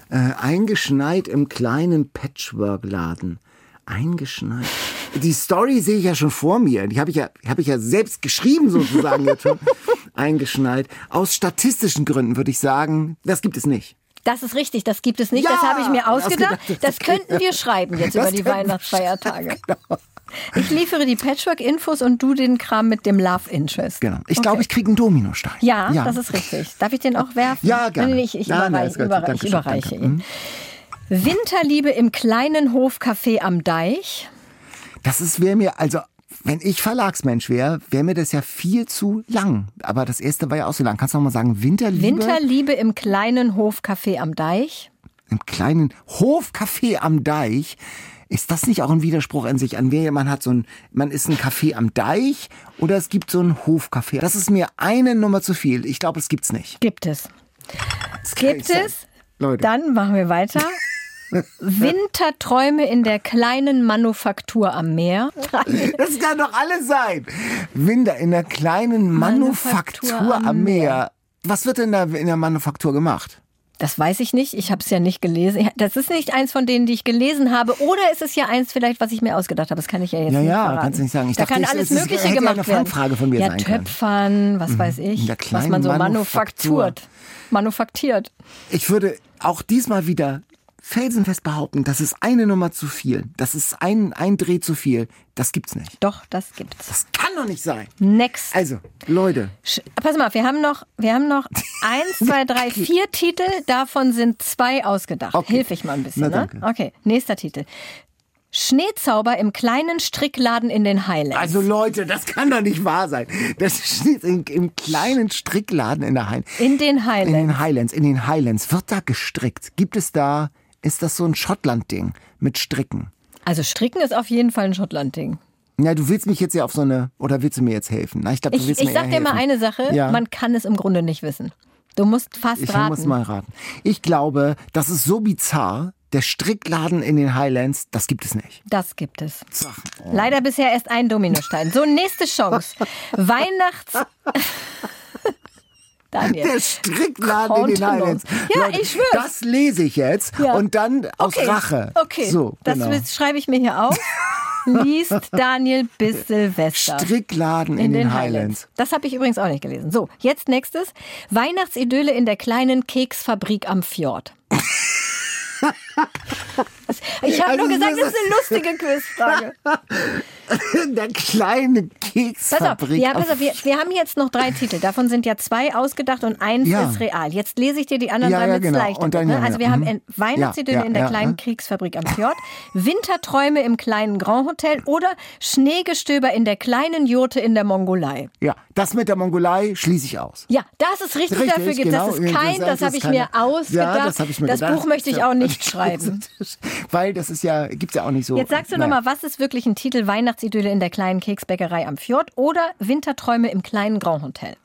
Äh, eingeschneit im kleinen Patchwork-Laden. Eingeschneit. Die Story sehe ich ja schon vor mir. Die habe ich ja, habe ich ja selbst geschrieben sozusagen jetzt schon. Eingeschneit. Aus statistischen Gründen würde ich sagen, das gibt es nicht. Das ist richtig, das gibt es nicht. Ja, das habe ich mir ausgedacht, ausgedacht. das Das könnten wir schreiben jetzt über die Weihnachtsfeiertage. Ich liefere die Patchwork-Infos und du den Kram mit dem Love Interest. Genau. Ich Okay. glaube, ich kriege einen Dominostein. Ja, das ist richtig. Darf ich den auch werfen? Ja, gerne. Nee, ich, ich, Nein, nein, überreich, gut. überreich, Dankeschön, überreiche danke. Mhm. ihn. Winterliebe im kleinen Hofcafé am Deich. Das ist, wäre mir, also, wenn ich Verlagsmensch wäre, wäre mir das ja viel zu lang. Aber das erste war ja auch so lang. Kannst du noch mal sagen, Winterliebe? Winterliebe im kleinen Hofcafé am Deich. Im kleinen Hofcafé am Deich. Ist das nicht auch ein Widerspruch an sich? An wer man hat so ein, man ist ein Café am Deich oder es gibt so ein Hofcafé. Das ist mir eine Nummer zu viel. Ich glaube, es gibt's nicht. Gibt es. Das Gibt es. Leute. Dann machen wir weiter. Winterträume in der kleinen Manufaktur am Meer. Das kann doch alles sein. Winter in der kleinen Manufaktur, Manufaktur am Meer. Was wird denn da in der Manufaktur gemacht? Das weiß ich nicht. Ich habe es ja nicht gelesen. Das ist nicht eins von denen, die ich gelesen habe. Oder ist es ja eins vielleicht, was ich mir ausgedacht habe? Das kann ich ja jetzt Ja, nicht ja, verraten. kannst du nicht sagen. Ich da dachte, kann es- alles es ist- Mögliche ja gemacht eine werden. Fangfrage von mir ja, sein. Töpfern, was weiß ich. Der was man so Manufaktur. manufakturt. Manufaktiert. Ich würde auch diesmal wieder felsenfest behaupten, das ist eine Nummer zu viel. Das ist ein, ein Dreh zu viel. Das gibt's nicht. Doch, das gibt's. Das kann doch nicht sein. Next. Also, Leute, Sch- Pass mal, wir haben noch, wir haben noch eins, zwei, drei, vier Titel. Davon sind zwei ausgedacht. Okay. Hilf ich mal ein bisschen, Na, ne? Okay, nächster Titel. Schneezauber im kleinen Strickladen in den Highlands. also Leute, das kann doch nicht wahr sein. Das steht im, im kleinen Strickladen in der Highlands. in den In Highlands. den Highlands, in den Highlands. Wird da gestrickt? Gibt es da, ist das so ein Schottland-Ding mit Stricken? Also Stricken ist auf jeden Fall ein Schottland-Ding. Ja, du willst mich jetzt ja auf so eine, oder willst du mir jetzt helfen? Na, ich glaube, du Ich, willst ich mir sag eher dir mal helfen. eine Sache, Ja. man kann es im Grunde nicht wissen. Du musst fast Ich raten. muss mal raten. Ich glaube, das ist so bizarr. Der Strickladen in den Highlands, das gibt es nicht. Das gibt es. Sag. Leider bisher erst ein Dominostein. So, nächste Chance. Weihnachts... Daniel. Der Strickladen in den. Highlands. Ja, Leute, ich schwör's. Das lese ich jetzt Ja. und dann aus okay. Rache. Okay, So, das genau. das schreibe ich mir hier auf. Liest Daniel bis Silvester. Strickladen in, den, Highlands. Das habe ich übrigens auch nicht gelesen. So, jetzt nächstes. Weihnachtsidylle in der kleinen Keksfabrik am Fjord. Ich habe Also nur gesagt, das ist eine lustige Quizfrage. Der kleine Pass auf, ja, pass auf wir, wir haben jetzt noch drei Titel. Davon sind ja zwei ausgedacht und eins Ja. ist real. Jetzt lese ich dir die anderen Ja, drei ja, mit genau. leichter. Und dann, ne? ja, Also ja, wir haben mhm. Ja, ja, in der ja, kleinen ja. Kriegsfabrik am Fjord, Winterträume im kleinen Grand Hotel oder Schneegestöber in der kleinen Jurte in der Mongolei. Ja, das mit der Mongolei schließe ich aus. Ja, das ist richtig, Richtig, dafür gibt genau. Das ist kein, das, Das habe ich mir ausgedacht. Ja, das ich mir das. Buch möchte ich auch nicht schreiben. Weil das ist ja, gibt's ja auch nicht so. Jetzt sagst du naja. nochmal, was ist wirklich ein Titel Weihnachtsidylle in der kleinen Keksbäckerei am Fjord oder Winterträume im kleinen Grand Hotel?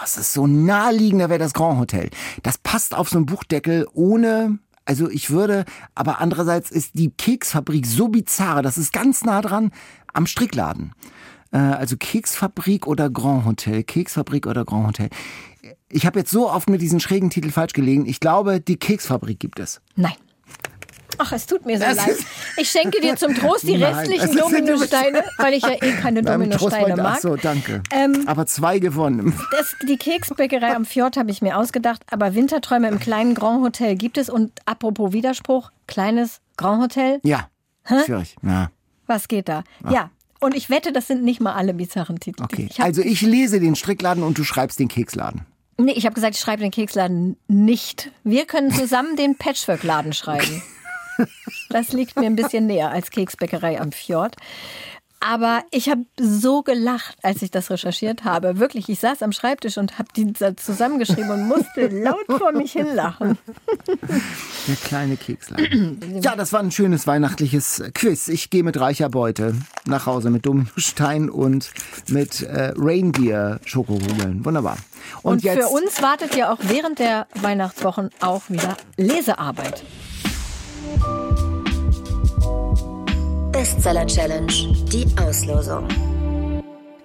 Das ist so naheliegend, da wäre das Grand Hotel. Das passt auf so einen Buchdeckel ohne. Also ich würde, aber andererseits ist die Keksfabrik so bizarr, das ist ganz nah dran am Strickladen. Äh, Also Keksfabrik oder Grand Hotel, Keksfabrik oder Grand Hotel. Ich habe jetzt so oft mit diesen schrägen Titel falsch gelegen. Ich glaube, die Keksfabrik gibt es. Nein. Ach, es tut mir so Das leid. Ich schenke dir zum Trost die Nein, restlichen Dominosteine, weil ich ja eh keine Dominosteine mag. Ach so, danke. Ähm, aber zwei gewonnen. Das, die Keksbäckerei am Fjord habe ich mir ausgedacht, aber Winterträume im kleinen Grand Hotel gibt es. Und apropos Widerspruch, kleines Grand Hotel, Ja, schwierig. Ja, was geht da? Ja, und ich wette, das sind nicht mal alle bizarren Titel. okay. Ich Also ich lese den Strickladen und du schreibst den Keksladen. nee, ich habe gesagt, ich schreibe den Keksladen nicht. Wir können zusammen den Patchwork-Laden schreiben. Das liegt mir ein bisschen näher als Keksbäckerei am Fjord. Aber ich habe so gelacht, als ich das recherchiert habe. Wirklich, ich saß am Schreibtisch und habe die zusammengeschrieben und musste laut vor mich hinlachen. Der kleine Keksladen. ja, das war ein schönes weihnachtliches Quiz. Ich gehe mit reicher Beute nach Hause mit Dominostein und mit äh, Reindeer-Schokokugeln. Wunderbar. Und, Und, jetzt für uns wartet ja auch während der Weihnachtswochen auch wieder Lesearbeit. Bestseller Challenge. Die Auslosung.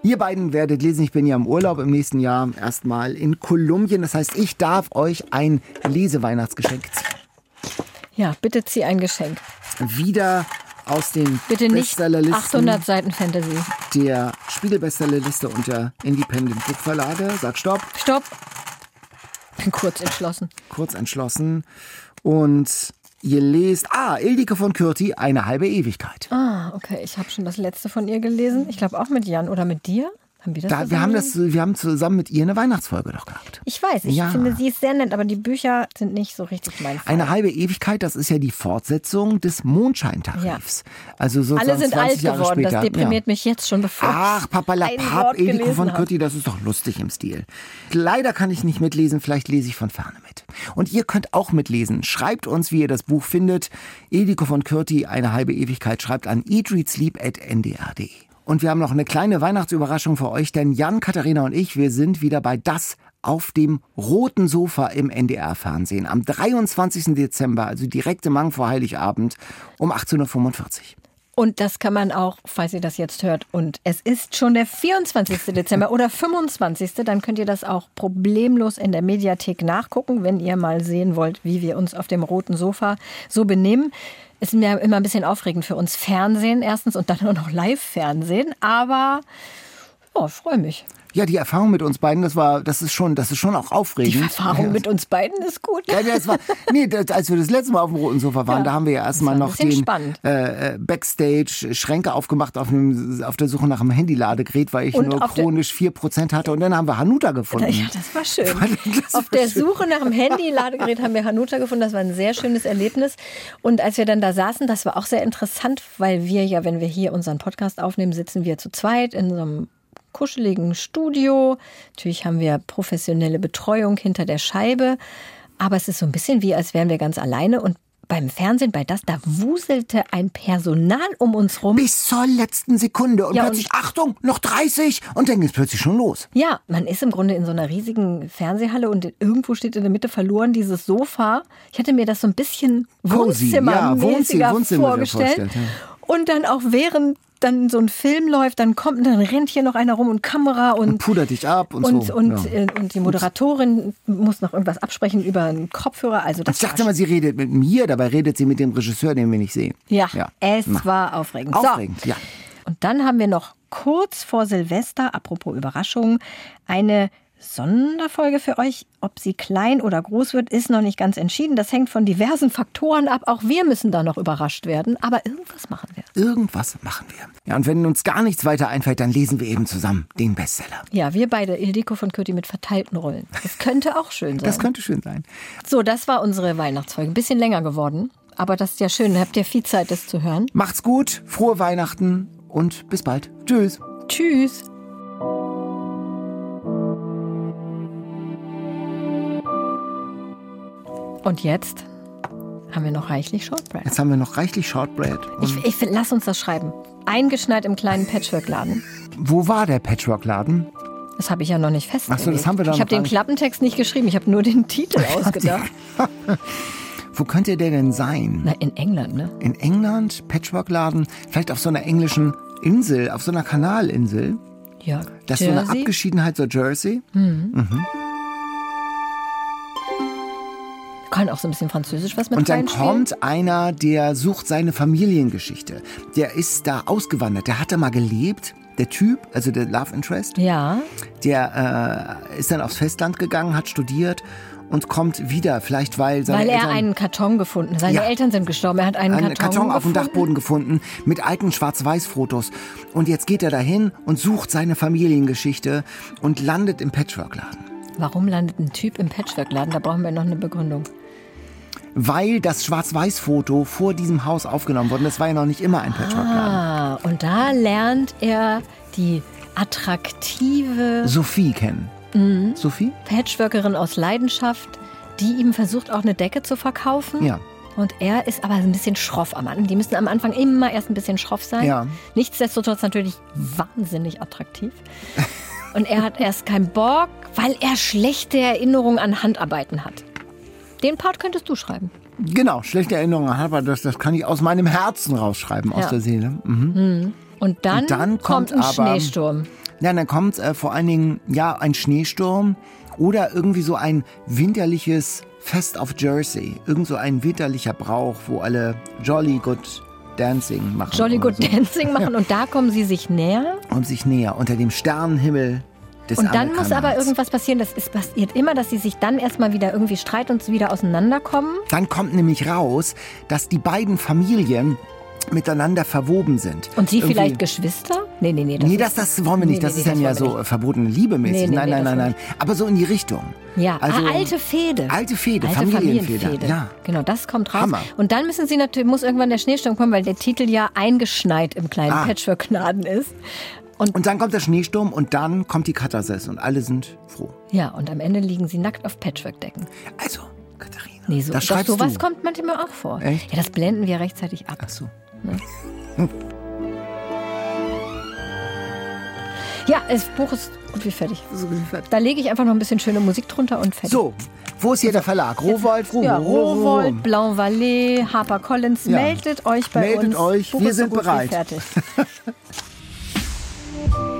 Ihr beiden werdet lesen, ich bin ja im Urlaub im nächsten Jahr erstmal in Kolumbien. Das heißt, ich darf euch ein Leseweihnachtsgeschenk ziehen. Ja, bitte zieh ein Geschenk. Wieder aus den Bitte nicht Bestsellerlisten 800 Seiten Fantasy. der Spiegel-Bestsellerliste und der Independent Book Verlage. Sag Stopp. Stopp. Bin kurz entschlossen. kurz entschlossen. Und ihr lest, ah, Ildike von Kürti, eine halbe Ewigkeit. Ah, okay. Ich habe schon das letzte von ihr gelesen. Ich glaube auch mit Jan oder mit dir. Haben wir das Da, wir, haben das, wir haben zusammen mit ihr eine Weihnachtsfolge doch gehabt. Ich weiß, ich Ja. finde, sie ist sehr nett, aber die Bücher sind nicht so richtig mein Fall. Eine halbe Ewigkeit, das ist ja die Fortsetzung des Mondscheintarifs. Also sozusagen Alle sind 20 alt Jahre geworden. später. Das deprimiert ja. mich jetzt schon, bevor Ach, Papa la Ildiko gelesen von. Kürti, das ist doch lustig im Stil. Leider kann ich nicht mitlesen, vielleicht lese ich von ferne mit. Und ihr könnt auch mitlesen. Schreibt uns, wie ihr das Buch findet. Ildiko von Kürti, eine halbe Ewigkeit, schreibt an eatreadsleep.ndr.de. Und wir haben noch eine kleine Weihnachtsüberraschung für euch, denn Jan, Katharina und ich, wir sind wieder bei Das auf dem roten Sofa im NDR-Fernsehen am 23. Dezember, also direkt im Mang vor Heiligabend um 18.45 Uhr. Und das kann man auch, falls ihr das jetzt hört, und es ist schon der 24. Dezember oder 25. Dann könnt ihr das auch problemlos in der Mediathek nachgucken, wenn ihr mal sehen wollt, wie wir uns auf dem roten Sofa so benehmen. Ist mir immer ein bisschen aufregend für uns Fernsehen erstens und dann auch noch Live-Fernsehen, aber oh, freue mich. Ja, die Erfahrung mit uns beiden, das war, das ist schon, das ist schon auch aufregend. Die Erfahrung ja. mit uns beiden ist gut. Ja, das war, nee, das, als wir das letzte Mal auf dem roten Sofa waren, Ja, da haben wir ja erstmal noch den äh, äh, Backstage Schränke aufgebracht auf, einem, auf der Suche nach einem Handyladegerät, weil ich Und nur chronisch 4% hatte und dann haben wir Hanuta gefunden. Ja, das war schön. Das Auf war der schön. Suche nach dem Handy-Ladegerät haben wir Hanuta gefunden. Das war ein sehr schönes Erlebnis. Und als wir dann da saßen, das war auch sehr interessant, weil wir ja, wenn wir hier unseren Podcast aufnehmen, sitzen wir zu zweit in so einem kuscheligen Studio. Natürlich haben wir professionelle Betreuung hinter der Scheibe. Aber es ist so ein bisschen wie, als wären wir ganz alleine. Und beim Fernsehen, bei das, da wuselte ein Personal um uns rum. Bis zur letzten Sekunde und Ja, plötzlich, Achtung, noch 30 und dann geht's plötzlich schon los. Ja, man ist im Grunde in so einer riesigen Fernsehhalle und irgendwo steht in der Mitte verloren dieses Sofa. Ich hatte mir das so ein bisschen Cozy, ja, Wohnzimmer- Wohnzimmer vorgestellt. vorgestellt, ja. Und dann auch während dann so ein Film läuft, dann kommt, dann rennt hier noch einer rum und Kamera und Und pudert dich ab und, und, so. und, ja. äh, und die Moderatorin muss noch irgendwas absprechen über einen Kopfhörer. Also das Ich dachte mal, sie redet mit mir, dabei redet sie mit dem Regisseur, den wir nicht sehen. ja, ja. es Na. war aufregend. Aufregend, so. ja. Und dann haben wir noch kurz vor Silvester, apropos Überraschungen, eine Sonderfolge für euch. Ob sie klein oder groß wird, ist noch nicht ganz entschieden. Das hängt von diversen Faktoren ab. Auch wir müssen da noch überrascht werden. Aber irgendwas machen wir. Irgendwas machen wir. Ja, und wenn uns gar nichts weiter einfällt, dann lesen wir eben zusammen den Bestseller. Ja, wir beide, Ildiko von Kürti mit verteilten Rollen. Das könnte auch schön sein. Das könnte schön sein. so, das war unsere Weihnachtsfolge. Ein bisschen länger geworden. Aber das ist ja schön. Habt ihr viel Zeit, das zu hören. Macht's gut, frohe Weihnachten und bis bald. Tschüss. Tschüss. Und jetzt haben wir noch reichlich Shortbread. Jetzt haben wir noch reichlich Shortbread. Ich, ich lass uns das schreiben. Eingeschneit im kleinen Patchwork-Laden. wo war der Patchwork-Laden? Das habe ich ja noch nicht festgelegt. Ach so, das haben wir da Ich habe den. Klappentext nicht geschrieben. Ich habe nur den Titel ausgedacht. Wo könnte der denn sein? Na, in England, ne? In England, Patchwork-Laden, vielleicht auf so einer englischen Insel, auf so einer Kanalinsel. Ja. Das ist so eine? Abgeschiedenheit, so Jersey. Kann auch so ein bisschen Französisch was mit Und dann kommt einer, der sucht seine Familiengeschichte. Der ist da ausgewandert. Der hat da mal gelebt. Der Typ, also der Love Interest, Ja, der äh, ist dann aufs Festland gegangen, hat studiert und kommt wieder. Vielleicht weil seine weil er Eltern einen Karton gefunden hat. Seine Ja. Eltern sind gestorben. Er hat einen einen Karton, Karton auf dem. Dachboden gefunden mit alten Schwarz-Weiß-Fotos. Und jetzt geht er dahin und sucht seine Familiengeschichte und landet im Patchwork-Laden. Warum landet ein Typ im Patchwork-Laden? Da brauchen wir noch eine Begründung. Weil das Schwarz-Weiß-Foto vor diesem Haus aufgenommen wurde. Das war ja noch nicht immer ein Patchwork-Laden. Ah, und da lernt er die attraktive Sophie kennen. Mhm. Sophie? Patchworkerin aus Leidenschaft, die ihm versucht, auch eine Decke zu verkaufen. Ja. Und er ist aber ein bisschen schroff am Anfang. Die müssen am Anfang immer erst ein bisschen schroff sein. Ja. Nichtsdestotrotz natürlich wahnsinnig attraktiv. Und er hat erst keinen Bock, weil er schlechte Erinnerungen an Handarbeiten hat. Den Part könntest du schreiben. Genau, schlechte Erinnerungen, aber das, das kann ich aus meinem Herzen rausschreiben, aus Ja. der Seele. Mhm. Und dann, Und dann kommt ein aber- Schneesturm. Ja, dann kommt äh, vor allen Dingen ja ein Schneesturm oder irgendwie so ein winterliches Fest auf Jersey. Irgend so ein winterlicher Brauch, wo alle Jolly Good Dancing machen. Jolly Good so. Dancing machen und da kommen sie sich näher. Und sich näher unter dem Sternenhimmel des Und dann muss aber irgendwas passieren. Das ist passiert immer, dass sie sich dann erstmal wieder irgendwie streiten und wieder auseinanderkommen. Dann kommt nämlich raus, dass die beiden Familien miteinander verwoben sind. Und sie vielleicht Geschwister? Nee, nee, nee. nee, ist- das, das wollen wir nicht. Nee, das nee, ist nee, dann ja das so äh, verbotene Liebe mäßig. Nee, nee, nein, nee, nein, das nein, nein. Aber so in die Richtung. Ja, Also, ah, alte Fehde. Alte Fehde, Alte Familienfehde. Ja. Genau, das kommt raus. Hammer. Und dann müssen sie natürlich, muss irgendwann der Schneesturm kommen, weil der Titel ja eingeschneit im kleinen Ah. Patchwork-Laden ist. Und dann kommt der Schneesturm und dann kommt die Katharsis und alle sind froh. Ja, und am Ende liegen sie nackt auf Patchwork-Decken. Also, Katharina, Nee, so, das doch, sowas du. kommt manchmal auch vor. Echt? Ja, das blenden wir rechtzeitig ab. Ach so. Ja, das Buch ist gut wie fertig. Da lege ich einfach noch ein bisschen schöne Musik drunter und fertig. So, wo ist hier der Verlag? Rowold, Rowold, Ja, Rowold, Blanc Vallée, Harper Collins, Ja. meldet euch bei Meldet uns. euch, Buch wir so sind wie bereit. Fertig.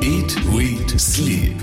Eat, Read, Sleep.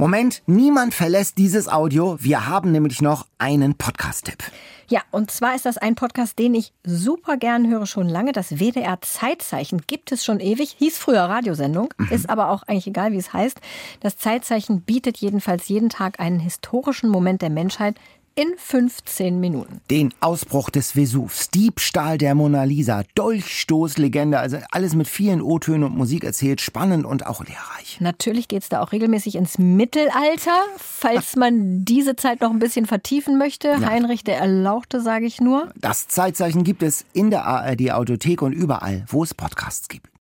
Moment, niemand verlässt dieses Audio. Wir haben nämlich noch einen Podcast-Tipp. Ja, und zwar ist das ein Podcast, den ich super gern höre, schon lange. Das WDR Zeitzeichen gibt es schon ewig, hieß früher Radiosendung, ist aber auch eigentlich egal, wie es heißt. Das Zeitzeichen bietet jedenfalls jeden Tag einen historischen Moment der Menschheit in 15 Minuten. Den Ausbruch des Vesuvs, Diebstahl der Mona Lisa, Dolchstoßlegende, also alles mit vielen O-Tönen und Musik erzählt, spannend und auch lehrreich. Natürlich geht's da auch regelmäßig ins Mittelalter, falls man diese Zeit noch ein bisschen vertiefen möchte. Heinrich der Erlauchte, sage ich nur. Das Zeitzeichen gibt es in der ARD Audiothek und überall, wo es Podcasts gibt.